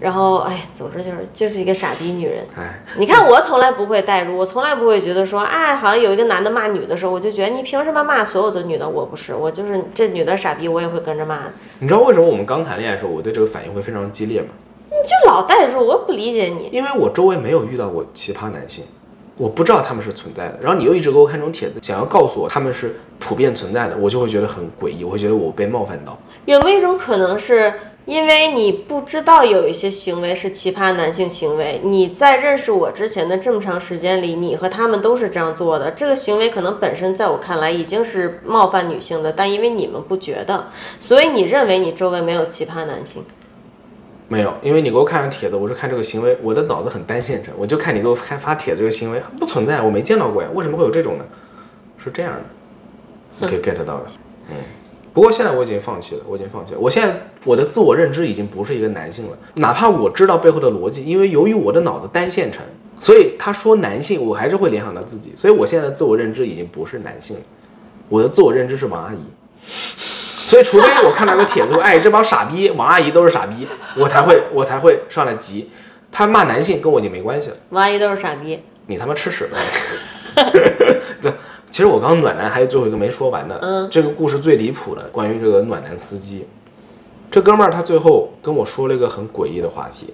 [SPEAKER 2] 然后哎，总之就是就是一个傻逼女人。
[SPEAKER 1] 哎，
[SPEAKER 2] 你看我从来不会代入，我从来不会觉得说，哎，好像有一个男的骂女的时候，我就觉得你凭什么骂所有的女的？我不是，我就是这女的傻逼，我也会跟着骂。
[SPEAKER 1] 你知道为什么我们刚谈恋爱的时候，我对这个反应会非常激烈吗？
[SPEAKER 2] 你就老代入，我不理解你。
[SPEAKER 1] 因为我周围没有遇到过奇葩男性。我不知道他们是存在的，然后你又一直给我看这种帖子，想要告诉我他们是普遍存在的，我就会觉得很诡异，我会觉得我被冒犯到。
[SPEAKER 2] 有没有一种可能是因为你不知道有一些行为是奇葩男性行为？你在认识我之前的这么长时间里，你和他们都是这样做的，这个行为可能本身在我看来已经是冒犯女性的，但因为你们不觉得，所以你认为你周围没有奇葩男性。
[SPEAKER 1] 没有，因为你给我看的帖子，我是看这个行为，我的脑子很单线程，我就看你给我看发帖子这个行为不存在，我没见到过呀，为什么会有这种呢？是这样的，你可以 get 到的，嗯。不过现在我已经放弃了，我已经放弃了。我现在我的自我认知已经不是一个男性了，哪怕我知道背后的逻辑，因为由于我的脑子单线程，所以他说男性，我还是会联想到自己，所以我现在的自我认知已经不是男性了，我的自我认知是王阿姨。所以，除非我看到个帖子说，哎，这帮傻逼，王阿姨都是傻逼，我才会，我才会上来急。他骂男性跟我已经没关系了。
[SPEAKER 2] 王阿姨都是傻逼，
[SPEAKER 1] 你他妈吃屎！吧！对其实我刚刚暖男还有最后一个没说完的，嗯，这个故事最离谱的，关于这个暖男司机，这哥们儿他最后跟我说了一个很诡异的话题，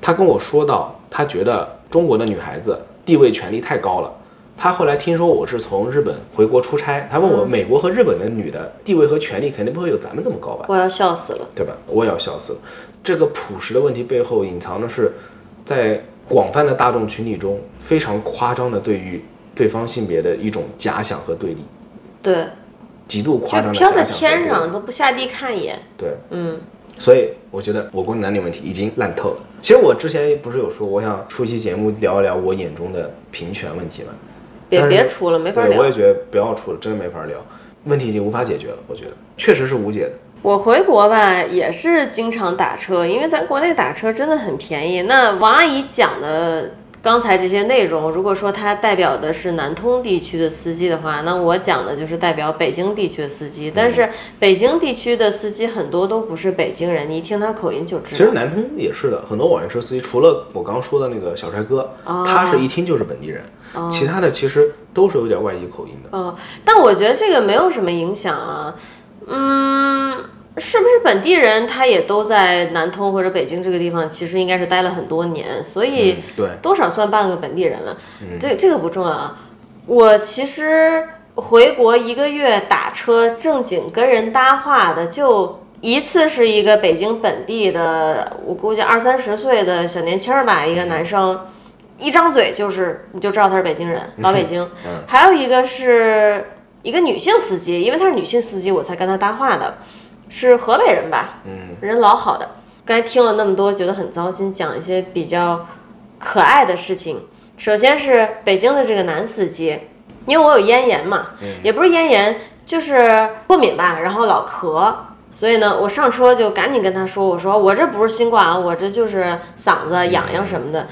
[SPEAKER 1] 他跟我说到，他觉得中国的女孩子地位权力太高了。他后来听说我是从日本回国出差，他问我美国和日本的女的地位和权力肯定不会有咱们这么高吧？
[SPEAKER 2] 我要笑死了，
[SPEAKER 1] 对吧？我也要笑死了。这个朴实的问题背后隐藏的是，在广泛的大众群体中非常夸张的对于对方性别的一种假想和对立，
[SPEAKER 2] 对，
[SPEAKER 1] 极度夸张的
[SPEAKER 2] 飘在天上都不下地看一眼。
[SPEAKER 1] 对，
[SPEAKER 2] 嗯，
[SPEAKER 1] 所以我觉得我国男女问题已经烂透了。其实我之前不是有说我想出期节目聊一聊我眼中的平权问题吗？
[SPEAKER 2] 别别出了，没法
[SPEAKER 1] 聊，我也。觉得不要出了，真的没法聊，问题已经无法解决了。我觉得确实是无解的。
[SPEAKER 2] 我回国吧，也是经常打车，因为咱国内打车真的很便宜。那王阿姨讲的刚才这些内容，如果说她代表的是南通地区的司机的话，那我讲的就是代表北京地区的司机。但是北京地区的司机很多都不是北京人，你一听他口音就知道。
[SPEAKER 1] 其实南通也是的，很多网约车司机，除了我刚刚说的那个小帅哥，
[SPEAKER 2] 哦
[SPEAKER 1] 他是一听就是本地人，其他的其实都是有点外地口音的。
[SPEAKER 2] 嗯，但我觉得这个没有什么影响啊。嗯，是不是本地人他也都在南通或者北京这个地方，其实应该是待了很多年，所以
[SPEAKER 1] 嗯对
[SPEAKER 2] 多少算半个本地人了。这这个不重要啊。我其实回国一个月打车正经跟人搭话的就。一次是一个北京本地的，我估计二三十岁的小年轻儿吧，一个男生，一张嘴就是你就知道他是北京人，老北京。还有一个是一个女性司机，因为她是女性司机，我才跟她搭话的，是河北人吧？嗯，人老好的。刚才听了那么多，觉得很糟心，讲一些比较可爱的事情。首先是北京的这个男司机，因为我有咽炎嘛，也不是咽炎，就是过敏吧，然后老咳。所以呢，我上车就赶紧跟他说：“我说我这不是新冠啊，我这就是嗓子痒痒什么的。”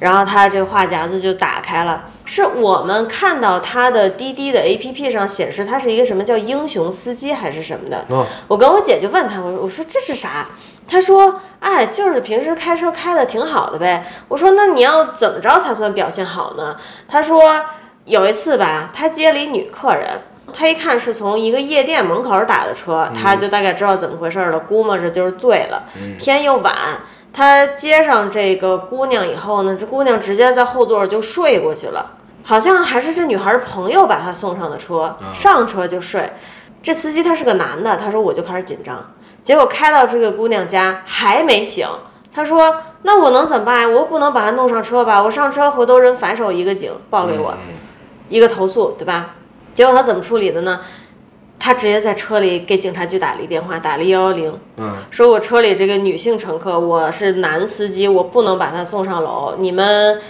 [SPEAKER 2] 然后他这个话匣子就打开了，是我们看到他的滴滴的 APP 上显示他是一个什么叫英雄司机还是什么的。
[SPEAKER 1] 哦
[SPEAKER 2] 我跟我姐就问他，我说我说这是啥？他说，哎，就是平时开车开的挺好的呗。我说那你要怎么着才算表现好呢？他说有一次吧，他接了一女客人。他一看是从一个夜店门口打的车，他就大概知道怎么回事了，估摸着就是醉了。天又晚，他接上这个姑娘以后呢，这姑娘直接在后座就睡过去了，好像还是这女孩的朋友把她送上的车，上车就睡。这司机他是个男的，他说我就开始紧张，结果开到这个姑娘家还没醒，他说那我能怎么办？我不能把她弄上车吧？我上车回头人反手一个警报给我，一个投诉，对吧？结果他怎么处理的呢？他直接在车里给警察局打了一电话，打了幺幺零，
[SPEAKER 1] 嗯，
[SPEAKER 2] 说我车里这个女性乘客，我是男司机，我不能把她送上楼，你们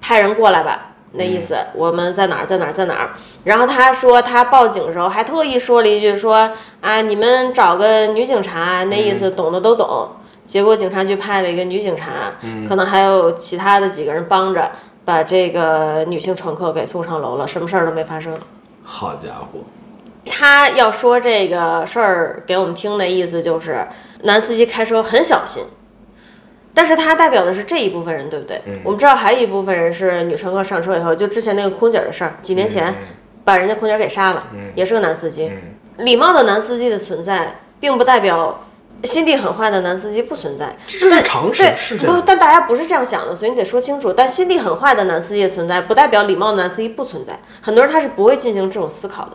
[SPEAKER 2] 派人过来吧。那意思，我们在哪儿，在哪儿，在哪儿？然后他说他报警的时候还特意说了一句说啊，你们找个女警察，那意思懂的都懂。结果警察局派了一个女警察，可能还有其他的几个人帮着，把这个女性乘客给送上楼了，什么事儿都没发生。
[SPEAKER 1] 好家伙，
[SPEAKER 2] 他要说这个事儿给我们听的意思就是，男司机开车很小心，但是他代表的是这一部分人，对不对？我们知道还有一部分人是女乘客上车以后，就之前那个空姐的事儿，几年前把人家空姐给杀了，也是个男司机。礼貌的男司机的存在，并不代表心地很坏的男司机不存在。
[SPEAKER 1] 这是常识是这样。
[SPEAKER 2] 但大家不是这样想的，所以你得说清楚。但心地很坏的男司机的存在，不代表礼貌的男司机不存在。很多人他是不会进行这种思考的。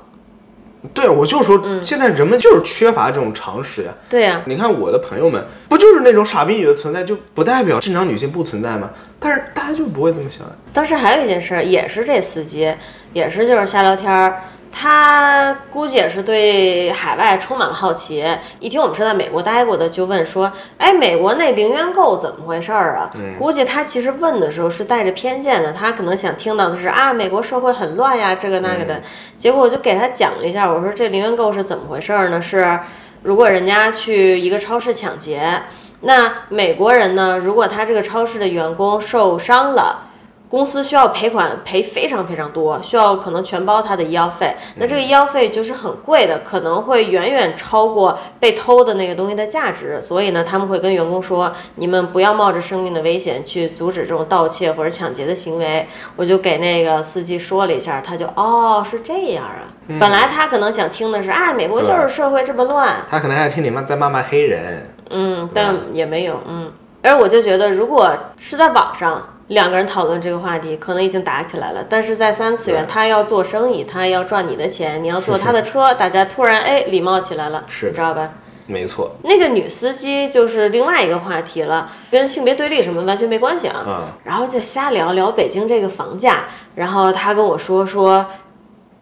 [SPEAKER 1] 对，我就说，现在人们就是缺乏这种常识呀。
[SPEAKER 2] 对呀、
[SPEAKER 1] 你看我的朋友们，不就是那种傻逼女的存在，就不代表正常女性不存在吗？但是大家就不会这么想。
[SPEAKER 2] 当时还有一件事儿，也是这司机，也是就是瞎聊天儿。他估计也是对海外充满了好奇，一听我们是在美国待过的，就问说：“哎，美国那零元购怎么回事儿啊？”估计他其实问的时候是带着偏见的，他可能想听到的是啊，美国社会很乱呀，这个那个的。结果我就给他讲了一下，我说这零元购是怎么回事儿呢？是如果人家去一个超市抢劫，那美国人呢，如果他这个超市的员工受伤了。公司需要赔款赔非常非常多，需要可能全包他的医药费。那这个医药费就是很贵的，可能会远远超过被偷的那个东西的价值。所以呢，他们会跟员工说：“你们不要冒着生命的危险去阻止这种盗窃或者抢劫的行为。”我就给那个司机说了一下，他就哦是这样啊。本来他可能想听的是啊，美国就是社会这么乱，
[SPEAKER 1] 他可能还听你们在骂骂黑人。
[SPEAKER 2] 嗯，但也没有嗯。而我就觉得，如果是在网上。两个人讨论这个话题，可能已经打起来了。但是在三次元，他要做生意，他要赚你的钱，你要坐他的车，大家突然哎礼貌起来了，
[SPEAKER 1] 是
[SPEAKER 2] 知道吧？
[SPEAKER 1] 没错。
[SPEAKER 2] 那个女司机就是另外一个话题了，跟性别对立什么完全没关系啊。
[SPEAKER 1] 嗯。
[SPEAKER 2] 然后就瞎聊聊北京这个房价，然后他跟我说说，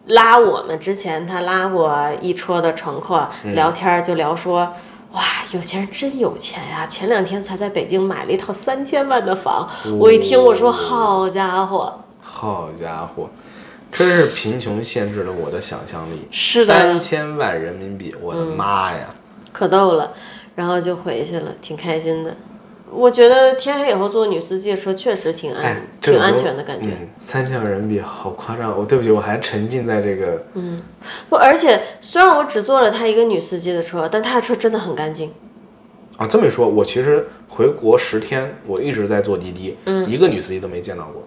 [SPEAKER 2] 拉我们之前他拉过一车的乘客聊天，就聊说。哇，有钱人真有钱呀！前两天才在北京买了一套三千万的房，我一听我说好家伙，
[SPEAKER 1] 好家伙，真是贫穷限制了我的想象力。
[SPEAKER 2] 是的，
[SPEAKER 1] 三千万人民币，我的妈呀，
[SPEAKER 2] 可逗了，然后就回去了，挺开心的。我觉得天黑以后坐女司机的车确实挺安，挺安全的感觉。
[SPEAKER 1] 三千万人民币好夸张，我对不起，我还沉浸在这个。
[SPEAKER 2] 嗯，不，而且虽然我只坐了他一个女司机的车，但他的车真的很干净。
[SPEAKER 1] 啊，这么一说，我其实回国十天，我一直在坐滴滴，
[SPEAKER 2] 嗯，
[SPEAKER 1] 一个女司机都没见到过。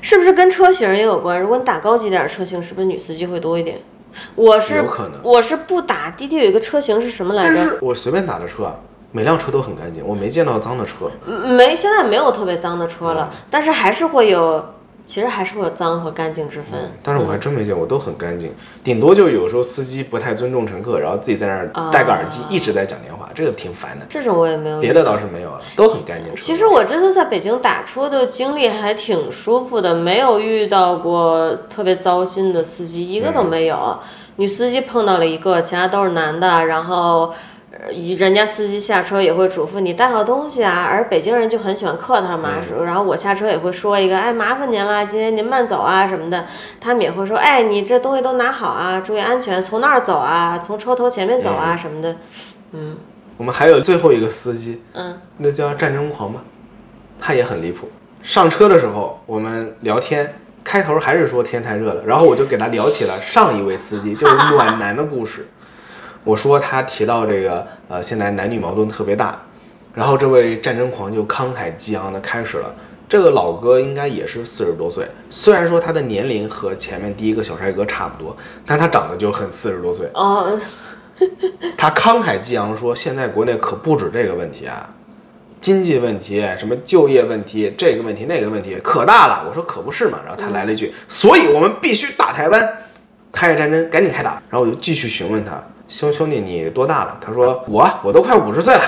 [SPEAKER 2] 是不是跟车型也有关？如果你打高级点车型，是不是女司机会多一点？我是
[SPEAKER 1] 有可能，
[SPEAKER 2] 我是不打滴滴，有一个车型是什么来着？
[SPEAKER 1] 但是我随便打的车。每辆车都很干净，我没见到脏的车。
[SPEAKER 2] 没，现在没有特别脏的车了，但是还是会有，其实还是会有脏和干净之分。
[SPEAKER 1] 但是我还真没见过，都很干净。顶多就有时候司机不太尊重乘客，然后自己在那儿戴个耳机一直在讲电话，这个挺烦的。
[SPEAKER 2] 这种我也没有。
[SPEAKER 1] 别的倒是没有了，都很干净。
[SPEAKER 2] 其实我这次在北京打车的经历还挺舒服的，没有遇到过特别糟心的司机，一个都没有。女司机碰到了一个，其他都是男的，然后。人家司机下车也会嘱咐你带好东西啊，而北京人就很喜欢客套嘛。然后我下车也会说一个，哎，麻烦您了，今天您慢走啊什么的。他们也会说，哎，你这东西都拿好啊，注意安全，从那儿走啊，从车头前面走啊什么的。嗯。
[SPEAKER 1] 我们还有最后一个司机，
[SPEAKER 2] 嗯，
[SPEAKER 1] 那叫战争狂吧，他也很离谱。上车的时候我们聊天，开头还是说天太热了，然后我就给他聊起了上一位司机，就是暖男的故事。我说他提到这个，呃，现在男女矛盾特别大，然后这位战争狂就慷慨激昂的开始了。这个老哥应该也是四十多岁，虽然说他的年龄和前面第一个小帅哥差不多，但他长得就很四十多岁。
[SPEAKER 2] 哦，
[SPEAKER 1] 他慷慨激昂说，现在国内可不止这个问题啊，经济问题、什么就业问题、这个问题那个问题可大了。我说可不是嘛，然后他来了一句，所以我们必须打台湾，台海战争赶紧开打。然后我就继续询问他。兄兄弟，你多大了？他说我我都快五十岁了。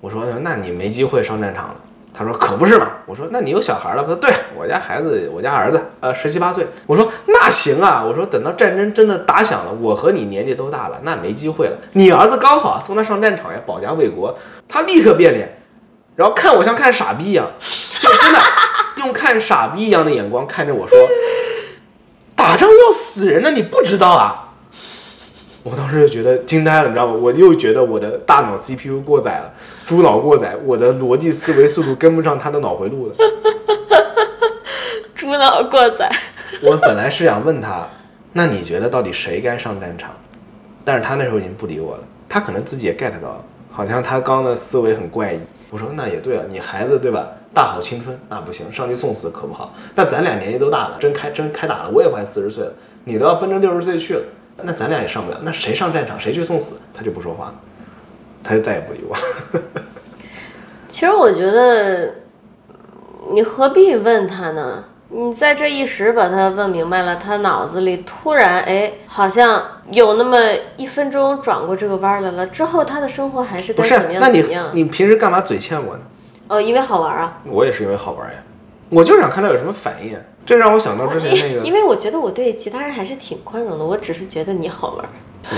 [SPEAKER 1] 我说那你没机会上战场了。他说可不是嘛。我说那你有小孩了？他说对我家孩子，我家儿子呃十七八岁。我说那行啊。我说等到战争真的打响了，我和你年纪都大了，那没机会了。你儿子刚好送他上战场呀，保家卫国。他立刻变脸，然后看我像看傻逼一样，就真的用看傻逼一样的眼光看着我说，打仗要死人的，你不知道啊？我当时就觉得惊呆了，你知道吗？我又觉得我的大脑 CPU 过载了，猪脑过载，我的逻辑思维速度跟不上他的脑回路了。
[SPEAKER 2] 猪脑过载。
[SPEAKER 1] 我本来是想问他，那你觉得到底谁该上战场？但是他那时候已经不理我了，他可能自己也 get 到了，好像他刚的思维很怪异。我说那也对啊，你孩子对吧？大好青春那不行，上去送死可不好。但咱俩年纪都大了，真开真开打了，我也快四十岁了，你都要奔着六十岁去了。那咱俩也上不了，那谁上战场，谁去送死，他就不说话了，他就再也不理我。
[SPEAKER 2] 其实我觉得，你何必问他呢？你在这一时把他问明白了，他脑子里突然哎，好像有那么一分钟转过这个弯来了。之后他的生活还是该怎么样怎么样？
[SPEAKER 1] 你平时干嘛嘴欠我呢？
[SPEAKER 2] 哦，因为好玩啊。
[SPEAKER 1] 我也是因为好玩呀，我就想看他有什么反应。这让我想到之前那个，
[SPEAKER 2] 因为我觉得我对其他人还是挺宽容的，我只是觉得你好玩。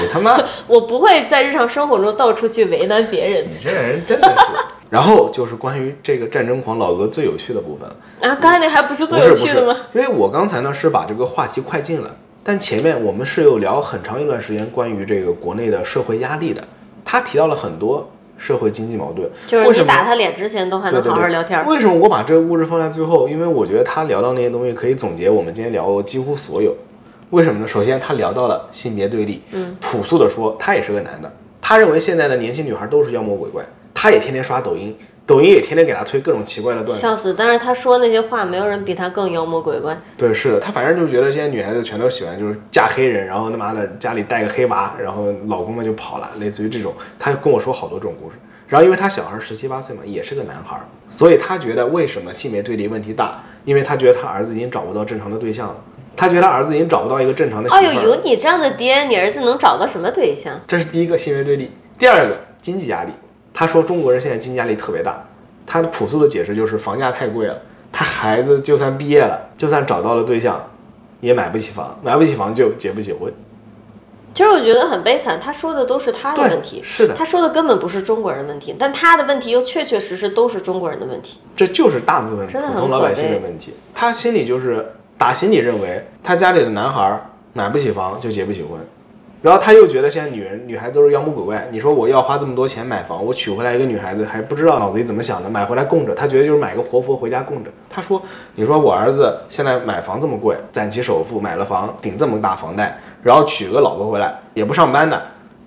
[SPEAKER 1] 你他妈，
[SPEAKER 2] 我不会在日常生活中到处去为难别人。
[SPEAKER 1] 你这人真的是。然后就是关于这个战争狂老哥最有趣的部分
[SPEAKER 2] 啊，刚才那还不是最有趣的吗？
[SPEAKER 1] 因为我刚才呢是把这个话题快进了，但前面我们是有聊很长一段时间关于这个国内的社会压力的，他提到了很多。社会经济矛盾。
[SPEAKER 2] 就是你打他脸之前都还能好好
[SPEAKER 1] 对对对
[SPEAKER 2] 聊天儿。
[SPEAKER 1] 为什么我把这个故事放在最后？因为我觉得他聊到那些东西可以总结我们今天聊过几乎所有。为什么呢？首先，他聊到了性别对立。嗯，朴素的说，他也是个男的。他认为现在的年轻女孩都是妖魔鬼怪，他也天天刷抖音，抖音也天天给他推各种奇怪的段子。
[SPEAKER 2] 笑死！但是他说那些话，没有人比他更妖魔鬼怪。
[SPEAKER 1] 对，是的，他反正就觉得现在女孩子全都喜欢就是嫁黑人，然后他妈的家里带个黑娃，然后老公们就跑了，类似于这种。他跟我说好多这种故事。然后因为他小孩十七八岁嘛，也是个男孩儿，所以他觉得为什么性别对立问题大？因为他觉得他儿子已经找不到正常的对象了，他觉得他儿子已经找不到一个正常的媳妇。
[SPEAKER 2] 哎呦，有你这样的爹，你儿子能找到什么对象？
[SPEAKER 1] 这是第一个性别对立。第二个经济压力，他说中国人现在经济压力特别大。他的朴素的解释就是房价太贵了，他孩子就算毕业了，就算找到了对象，也买不起房，买不起房就结不起婚。
[SPEAKER 2] 其实我觉得很悲惨，他说的都是他的问题，
[SPEAKER 1] 是的
[SPEAKER 2] 他说的根本不是中国人问题，但他的问题又确确实实都是中国人的问题。
[SPEAKER 1] 这就是大部分普通老百姓的问题。他心里就是打心里认为，他家里的男孩儿买不起房就结不起婚，然后他又觉得现在女人女孩都是妖魔鬼怪。你说我要花这么多钱买房，我娶回来一个女孩子还不知道脑子里怎么想的，买回来供着，他觉得就是买个活佛回家供着。他说，你说我儿子现在买房这么贵，攒起首付买了房，顶这么大房贷，然后娶个老婆回来也不上班的。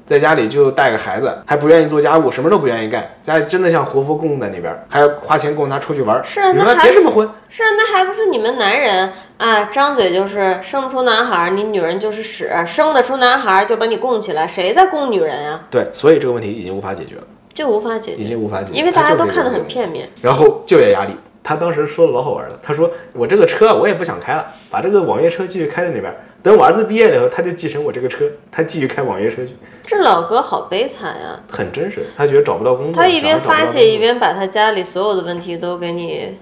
[SPEAKER 1] 在家里就带个孩子，还不愿意做家务，什么都不愿意干，家里真的像活佛供在那边，还要花钱供他出去玩儿。
[SPEAKER 2] 是啊那还
[SPEAKER 1] 结什么婚？
[SPEAKER 2] 是啊，那还不是你们男人啊，张嘴就是生不出男孩儿，你女人就是屎，生得出男孩儿就把你供起来，谁在供女人呀？
[SPEAKER 1] 对，所以这个问题已经无法解决了，
[SPEAKER 2] 就无法解决已，
[SPEAKER 1] 经无法解决，
[SPEAKER 2] 因为大家都看得很。片面。
[SPEAKER 1] 然后就业压力，他当时说的老好玩了，他说我这个车我也不想开了，把这个网约车继续开在那边，等我儿子毕业了以后，他就继承我这个车，他继续开网约车去，
[SPEAKER 2] 这老哥好悲惨呀！
[SPEAKER 1] 很真实。他觉得找不到工作，
[SPEAKER 2] 他一边发泄，一边把他家里所有的问题都给你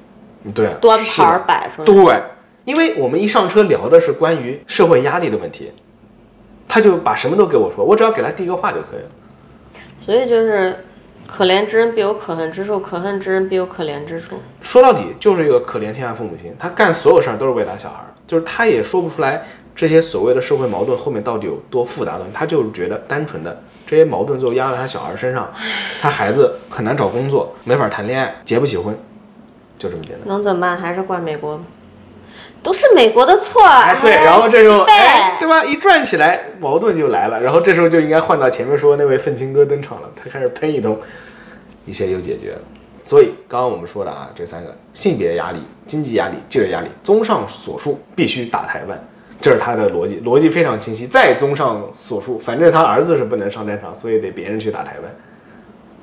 [SPEAKER 1] 对
[SPEAKER 2] 端盘儿摆出来。
[SPEAKER 1] 对，因为我们一上车聊的是关于社会压力的问题，他就把什么都给我说，我只要给他递个话就可以了。
[SPEAKER 2] 所以就是，可怜之人必有可恨之处，可恨之人必有可怜之处。
[SPEAKER 1] 说到底就是一个可怜天下父母心，他干所有事儿都是为他小孩儿，就是他也说不出来这些所谓的社会矛盾后面到底有多复杂的他就是觉得单纯的这些矛盾最后压在他小孩儿身上，他孩子很难找工作，没法谈恋爱，结不起婚，就这么简单。
[SPEAKER 2] 能怎么办？还是怪美国，都是美国的错。
[SPEAKER 1] 哎，对，然后这时候，哎，对吧？一转起来，矛盾就来了。然后这时候就应该换到前面说那位愤青哥登场了，他开始喷一通，一切就解决了。所以刚刚我们说的啊，这三个性别压力、经济压力、就业压力，综上所述，必须打台湾，这是他的逻辑，逻辑非常清晰。再综上所述，反正他儿子是不能上战场，所以得别人去打台湾。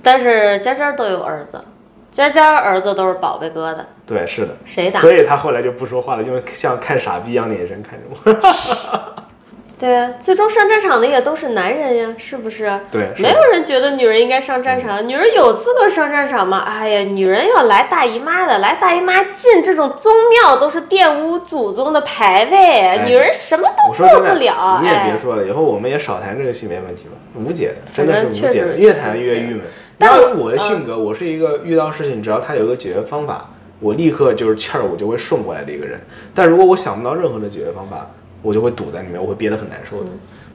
[SPEAKER 2] 但是家家都有儿子，家家儿子都是宝贝疙瘩，
[SPEAKER 1] 对，是的。
[SPEAKER 2] 谁打？
[SPEAKER 1] 所以他后来就不说话了，就像看傻逼一样的眼神看着我。
[SPEAKER 2] 对啊，最终上战场的也都是男人呀，是不是？
[SPEAKER 1] 对，
[SPEAKER 2] 没有人觉得女人应该上战场，女人有资格上战场吗？哎呀，女人要来大姨妈的，来大姨妈进这种宗庙都是玷污祖宗的牌位，女人什么都做不了。
[SPEAKER 1] 你也别
[SPEAKER 2] 哎，
[SPEAKER 1] 说了，以后我们也少谈这个性别问题吧，无解的，真的是无解的，
[SPEAKER 2] 实
[SPEAKER 1] 越谈越郁闷。你
[SPEAKER 2] 但我
[SPEAKER 1] 我的性格，我是一个遇到事情，只要他有个解决方法，我立刻就是气儿，我就会顺过来的一个人。但如果我想不到任何的解决方法，我就会堵在里面，我会憋得很难受的。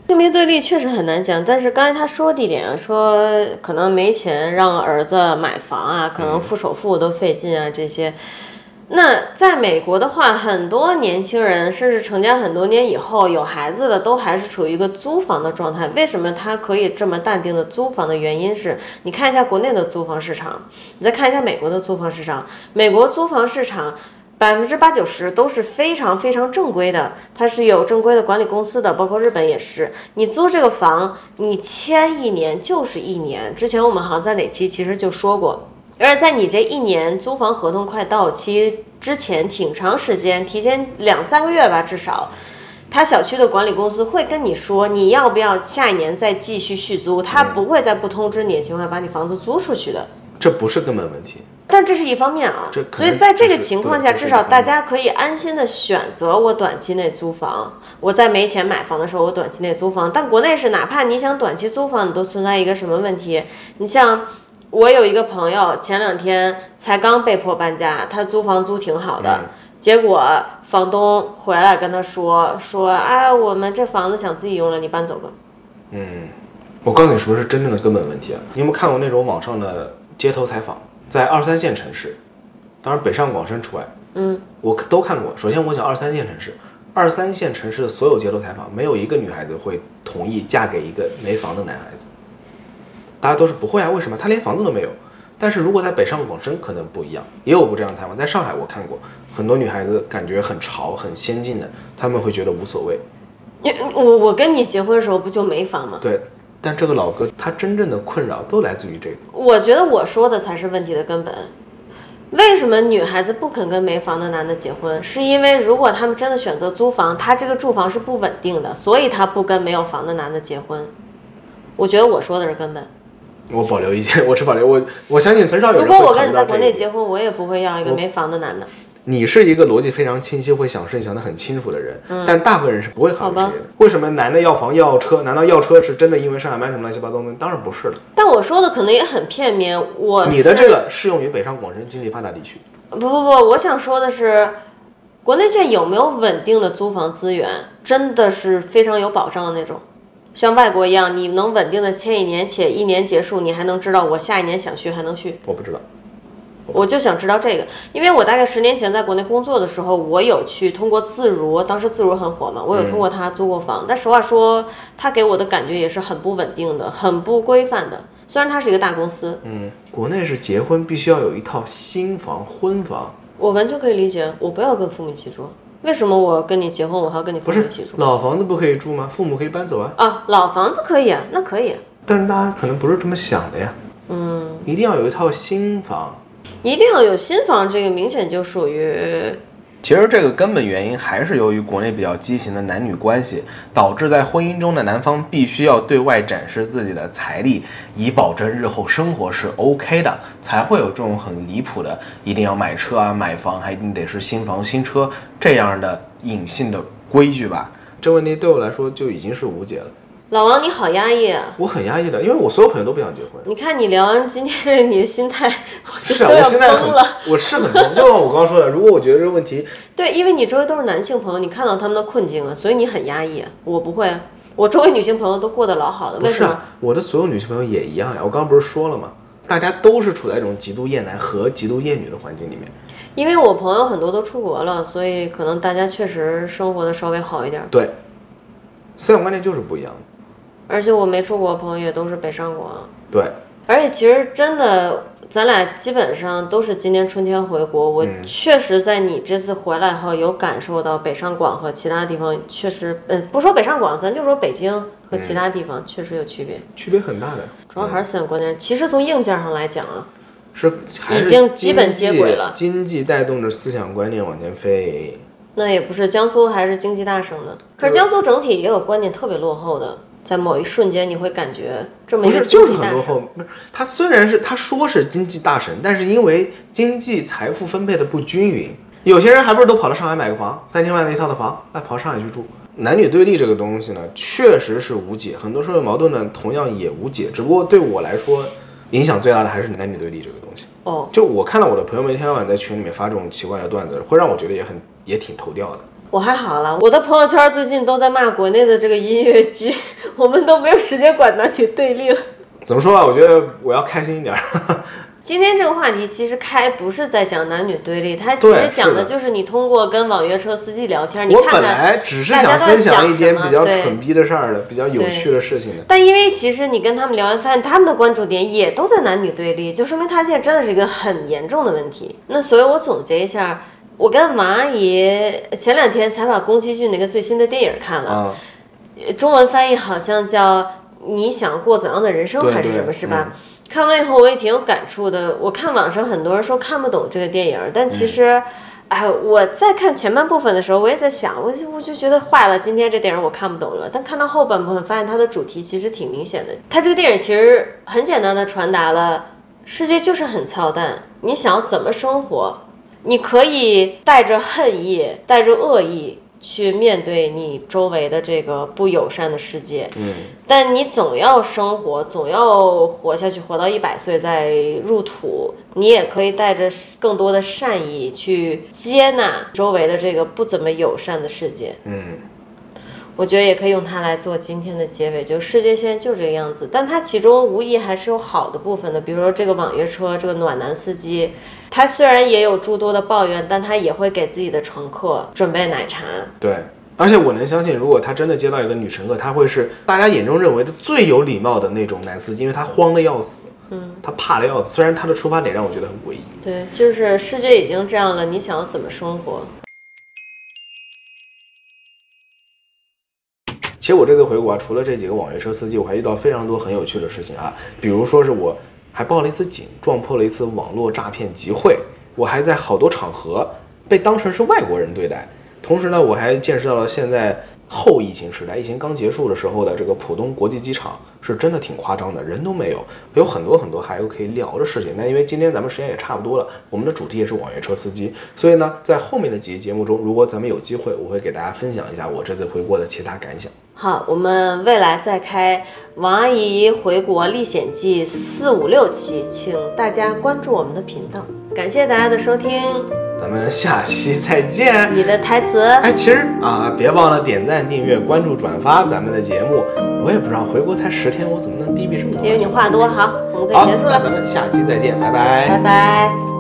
[SPEAKER 2] 性别对立确实很难讲，但是刚才他说的一点啊，说可能没钱让儿子买房啊，可能付首付都费劲啊，这些。那在美国的话，很多年轻人甚至成家很多年以后有孩子的，都还是处于一个租房的状态。为什么他可以这么淡定的租房的原因是，你看一下国内的租房市场，你再看一下美国的租房市场，美国租房市场。百分之八九十都是非常非常正规的，它是有正规的管理公司的，包括日本也是。你租这个房，你签一年就是一年。之前我们好像在哪期其实就说过，而且在你这一年租房合同快到期之前，挺长时间，提前两三个月吧，至少。他小区的管理公司会跟你说，你要不要下一年再继续续租，他不会在不通知你的情况下把你房子租出去的。
[SPEAKER 1] 这不是根本问题。
[SPEAKER 2] 但这是一方面啊
[SPEAKER 1] 这，
[SPEAKER 2] 所以在这个情况下，至少大家可以安心的选择我短期内租房。我在没钱买房的时候，我短期内租房。但国内是，哪怕你想短期租房，你都存在一个什么问题？你像我有一个朋友，前两天才刚被迫搬家，他租房租挺好的，
[SPEAKER 1] 嗯
[SPEAKER 2] 结果房东回来跟他说说啊，我们这房子想自己用了，你搬走吧。
[SPEAKER 1] 嗯，我告诉你什么是真正的根本问题啊！你有没有看过那种网上的街头采访，在二三线城市，当然北上广深除外，
[SPEAKER 2] 嗯，
[SPEAKER 1] 我都看过。首先我讲二三线城市，二三线城市的所有街头采访，没有一个女孩子会同意嫁给一个没房的男孩子，大家都是不会啊？为什么？他连房子都没有。但是如果在北上广深可能不一样，也有过这样的采访。在上海我看过很多女孩子感觉很潮、很先进的，她们会觉得无所谓。
[SPEAKER 2] 因我我跟你结婚的时候不就没房吗？
[SPEAKER 1] 对，但这个老哥他真正的困扰都来自于这个。
[SPEAKER 2] 我觉得我说的才是问题的根本。为什么女孩子不肯跟没房的男的结婚？是因为如果他们真的选择租房，他这个住房是不稳定的，所以他不跟没有房的男的结婚。我觉得我说的是根本。
[SPEAKER 1] 我保留意见，我持保留。我我相信很少有人
[SPEAKER 2] 如果我跟你在国内结婚，我也不会要一个没房的男的。
[SPEAKER 1] 你是一个逻辑非常清晰、会想事情想得很清楚的人，但大部分人是不会考虑这些的。为什么男的要房要车？难道要车是真的因为上下班什么乱七八糟的？当然不是了。
[SPEAKER 2] 但我说的可能也很片面。我
[SPEAKER 1] 你的这个适用于北上广深经济发达地区。
[SPEAKER 2] 不不不，我想说的是，国内现在有没有稳定的租房资源，真的是非常有保障的那种。像外国一样，你能稳定的签一年，且一年结束，你还能知道我下一年想续还能续。
[SPEAKER 1] 我不知道，
[SPEAKER 2] 我就想知道这个，因为我大概十年前在国内工作的时候，我有去通过自如，当时自如很火嘛，我有通过它租过房。但实话说，它给我的感觉也是很不稳定的，很不规范的。虽然它是一个大公司，
[SPEAKER 1] 嗯，国内是结婚必须要有一套新房、婚房，
[SPEAKER 2] 我完全可以理解，我不要跟父母一起住。为什么我跟你结婚，我还要跟你父
[SPEAKER 1] 不是
[SPEAKER 2] 母一起住？
[SPEAKER 1] 老房子不可以住吗？父母可以搬走啊。
[SPEAKER 2] 啊，老房子可以啊，那可以啊。
[SPEAKER 1] 但是大家可能不是这么想的呀。嗯，一定要有一套新房。
[SPEAKER 2] 一定要有新房，这个明显就属于
[SPEAKER 1] 其实这个根本原因还是由于国内比较畸形的男女关系，导致在婚姻中的男方必须要对外展示自己的财力，以保证日后生活是 OK 的，才会有这种很离谱的，一定要买车啊、买房，还一定得是新房新车这样的隐性的规矩吧。这问题对我来说就已经是无解了。
[SPEAKER 2] 老王，你好压抑啊！
[SPEAKER 1] 我很压抑的，因为我所有朋友都不想结婚。
[SPEAKER 2] 你看你聊完今天这个你的心态，
[SPEAKER 1] 是啊，我现在很我是很疯。就像我刚刚说的，如果我觉得这个问题
[SPEAKER 2] 对，因为你周围都是男性朋友，你看到他们的困境了，所以你很压抑啊。我不会啊，我周围女性朋友都过得老好的，为什么？
[SPEAKER 1] 不是啊，我的所有女性朋友也一样呀。我刚刚不是说了吗？大家都是处在一种极度厌男和极度厌女的环境里面。
[SPEAKER 2] 因为我朋友很多都出国了，所以可能大家确实生活的稍微好一点。
[SPEAKER 1] 对，思想观念就是不一样的。
[SPEAKER 2] 而且我没出国的朋友也都是北上广，
[SPEAKER 1] 对，
[SPEAKER 2] 而且其实真的，咱俩基本上都是今年春天回国。我确实在你这次回来后，有感受到北上广和其他地方确实，嗯，不说北上广，咱就说北京和其他地方确实有区别，
[SPEAKER 1] 区别很大的。
[SPEAKER 2] 主要还是思想观念。其实从硬件上来讲啊，
[SPEAKER 1] 是是
[SPEAKER 2] 已经基本接轨了
[SPEAKER 1] 经济带动着思想观念往前飞。
[SPEAKER 2] 那也不是江苏还是经济大省的，可是江苏整体也有观念特别落后的，在某一瞬间你会感觉这么
[SPEAKER 1] 不是，
[SPEAKER 2] 一个经
[SPEAKER 1] 就是很落后。不是，他虽然是他说是经济大神，但是因为经济财富分配的不均匀，有些人还不是都跑到上海买个房，三千万的一套的房，哎，跑上海去住。男女对立这个东西呢，确实是无解，很多社会矛盾呢，同样也无解。只不过对我来说，影响最大的还是男女对立这个东西。
[SPEAKER 2] 哦，
[SPEAKER 1] 就我看到我的朋友们一天到晚在群里面发这种奇怪的段子，会让我觉得也很也挺头掉的。
[SPEAKER 2] 我还好了，我的朋友圈最近都在骂国内的这个音乐剧，我们都没有时间管男女对立了。
[SPEAKER 1] 怎么说啊？我觉得我要开心一点儿。
[SPEAKER 2] 今天这个话题其实开不是在讲男女对立，它其实讲的就是你通过跟网约车司机聊天，你
[SPEAKER 1] 看
[SPEAKER 2] 看看。
[SPEAKER 1] 本来只是想分享一件比较蠢逼的事儿的、比较有趣的事情的。
[SPEAKER 2] 但因为其实你跟他们聊完，发现他们的关注点也都在男女对立，就说明他现在真的是一个很严重的问题。那所以我总结一下，我跟王阿姨前两天才把宫崎骏那个最新的电影看了，中文翻译好像叫《你想过怎样的人生》还是什么，是吧？
[SPEAKER 1] 嗯
[SPEAKER 2] 看完以后我也挺有感触的。我看网上很多人说看不懂这个电影，但其实，哎，我在看前半部分的时候，我也在想，我就我就觉得坏了，今天这电影我看不懂了。但看到后半部分，发现它的主题其实挺明显的。它这个电影其实很简单的传达了，世界就是很操蛋，你想要怎么生活，你可以带着恨意，带着恶意。去面对你周围的这个不友善的世界，
[SPEAKER 1] 嗯，
[SPEAKER 2] 但你总要生活，总要活下去，活到一百岁再入土。你也可以带着更多的善意去接纳周围的这个不怎么友善的世界。
[SPEAKER 1] 嗯，
[SPEAKER 2] 我觉得也可以用它来做今天的结尾，就世界现在就这个样子，但它其中无疑还是有好的部分的，比如说这个网约车，这个暖男司机，他虽然也有诸多的抱怨，但他也会给自己的乘客准备奶茶。
[SPEAKER 1] 对，而且我能相信，如果他真的接到一个女乘客，他会是大家眼中认为的最有礼貌的那种男司机，因为他慌的要死，嗯，他怕的要死。虽然他的出发点让我觉得很诡异。
[SPEAKER 2] 对，就是世界已经这样了，你想要怎么生活？
[SPEAKER 1] 其实我这次回国啊，除了这几个网约车司机，我还遇到非常多很有趣的事情啊。比如说是我还报了一次警，撞破了一次网络诈骗集会，我还在好多场合被当成是外国人对待。同时呢，我还见识到了现在后疫情时代，疫情刚结束的时候的这个浦东国际机场是真的挺夸张的，人都没有，有很多很多还有可以聊的事情。那因为今天咱们时间也差不多了，我们的主题也是网约车司机，所以呢，在后面的几期节目中，如果咱们有机会，我会给大家分享一下我这次回国的其他感想。
[SPEAKER 2] 好，我们未来再开王阿姨回国历险记四五六期，请大家关注我们的频道。感谢大家的收听，
[SPEAKER 1] 咱们下期再见。
[SPEAKER 2] 你的台词，
[SPEAKER 1] 哎，其实啊，别忘了点赞、订阅、关注、转发咱们的节目。我也不知道回国才十天，我怎么能逼逼这么多？
[SPEAKER 2] 因为你话多。好，我们可以，结束了，
[SPEAKER 1] 咱们下期再见，拜拜。
[SPEAKER 2] 拜拜。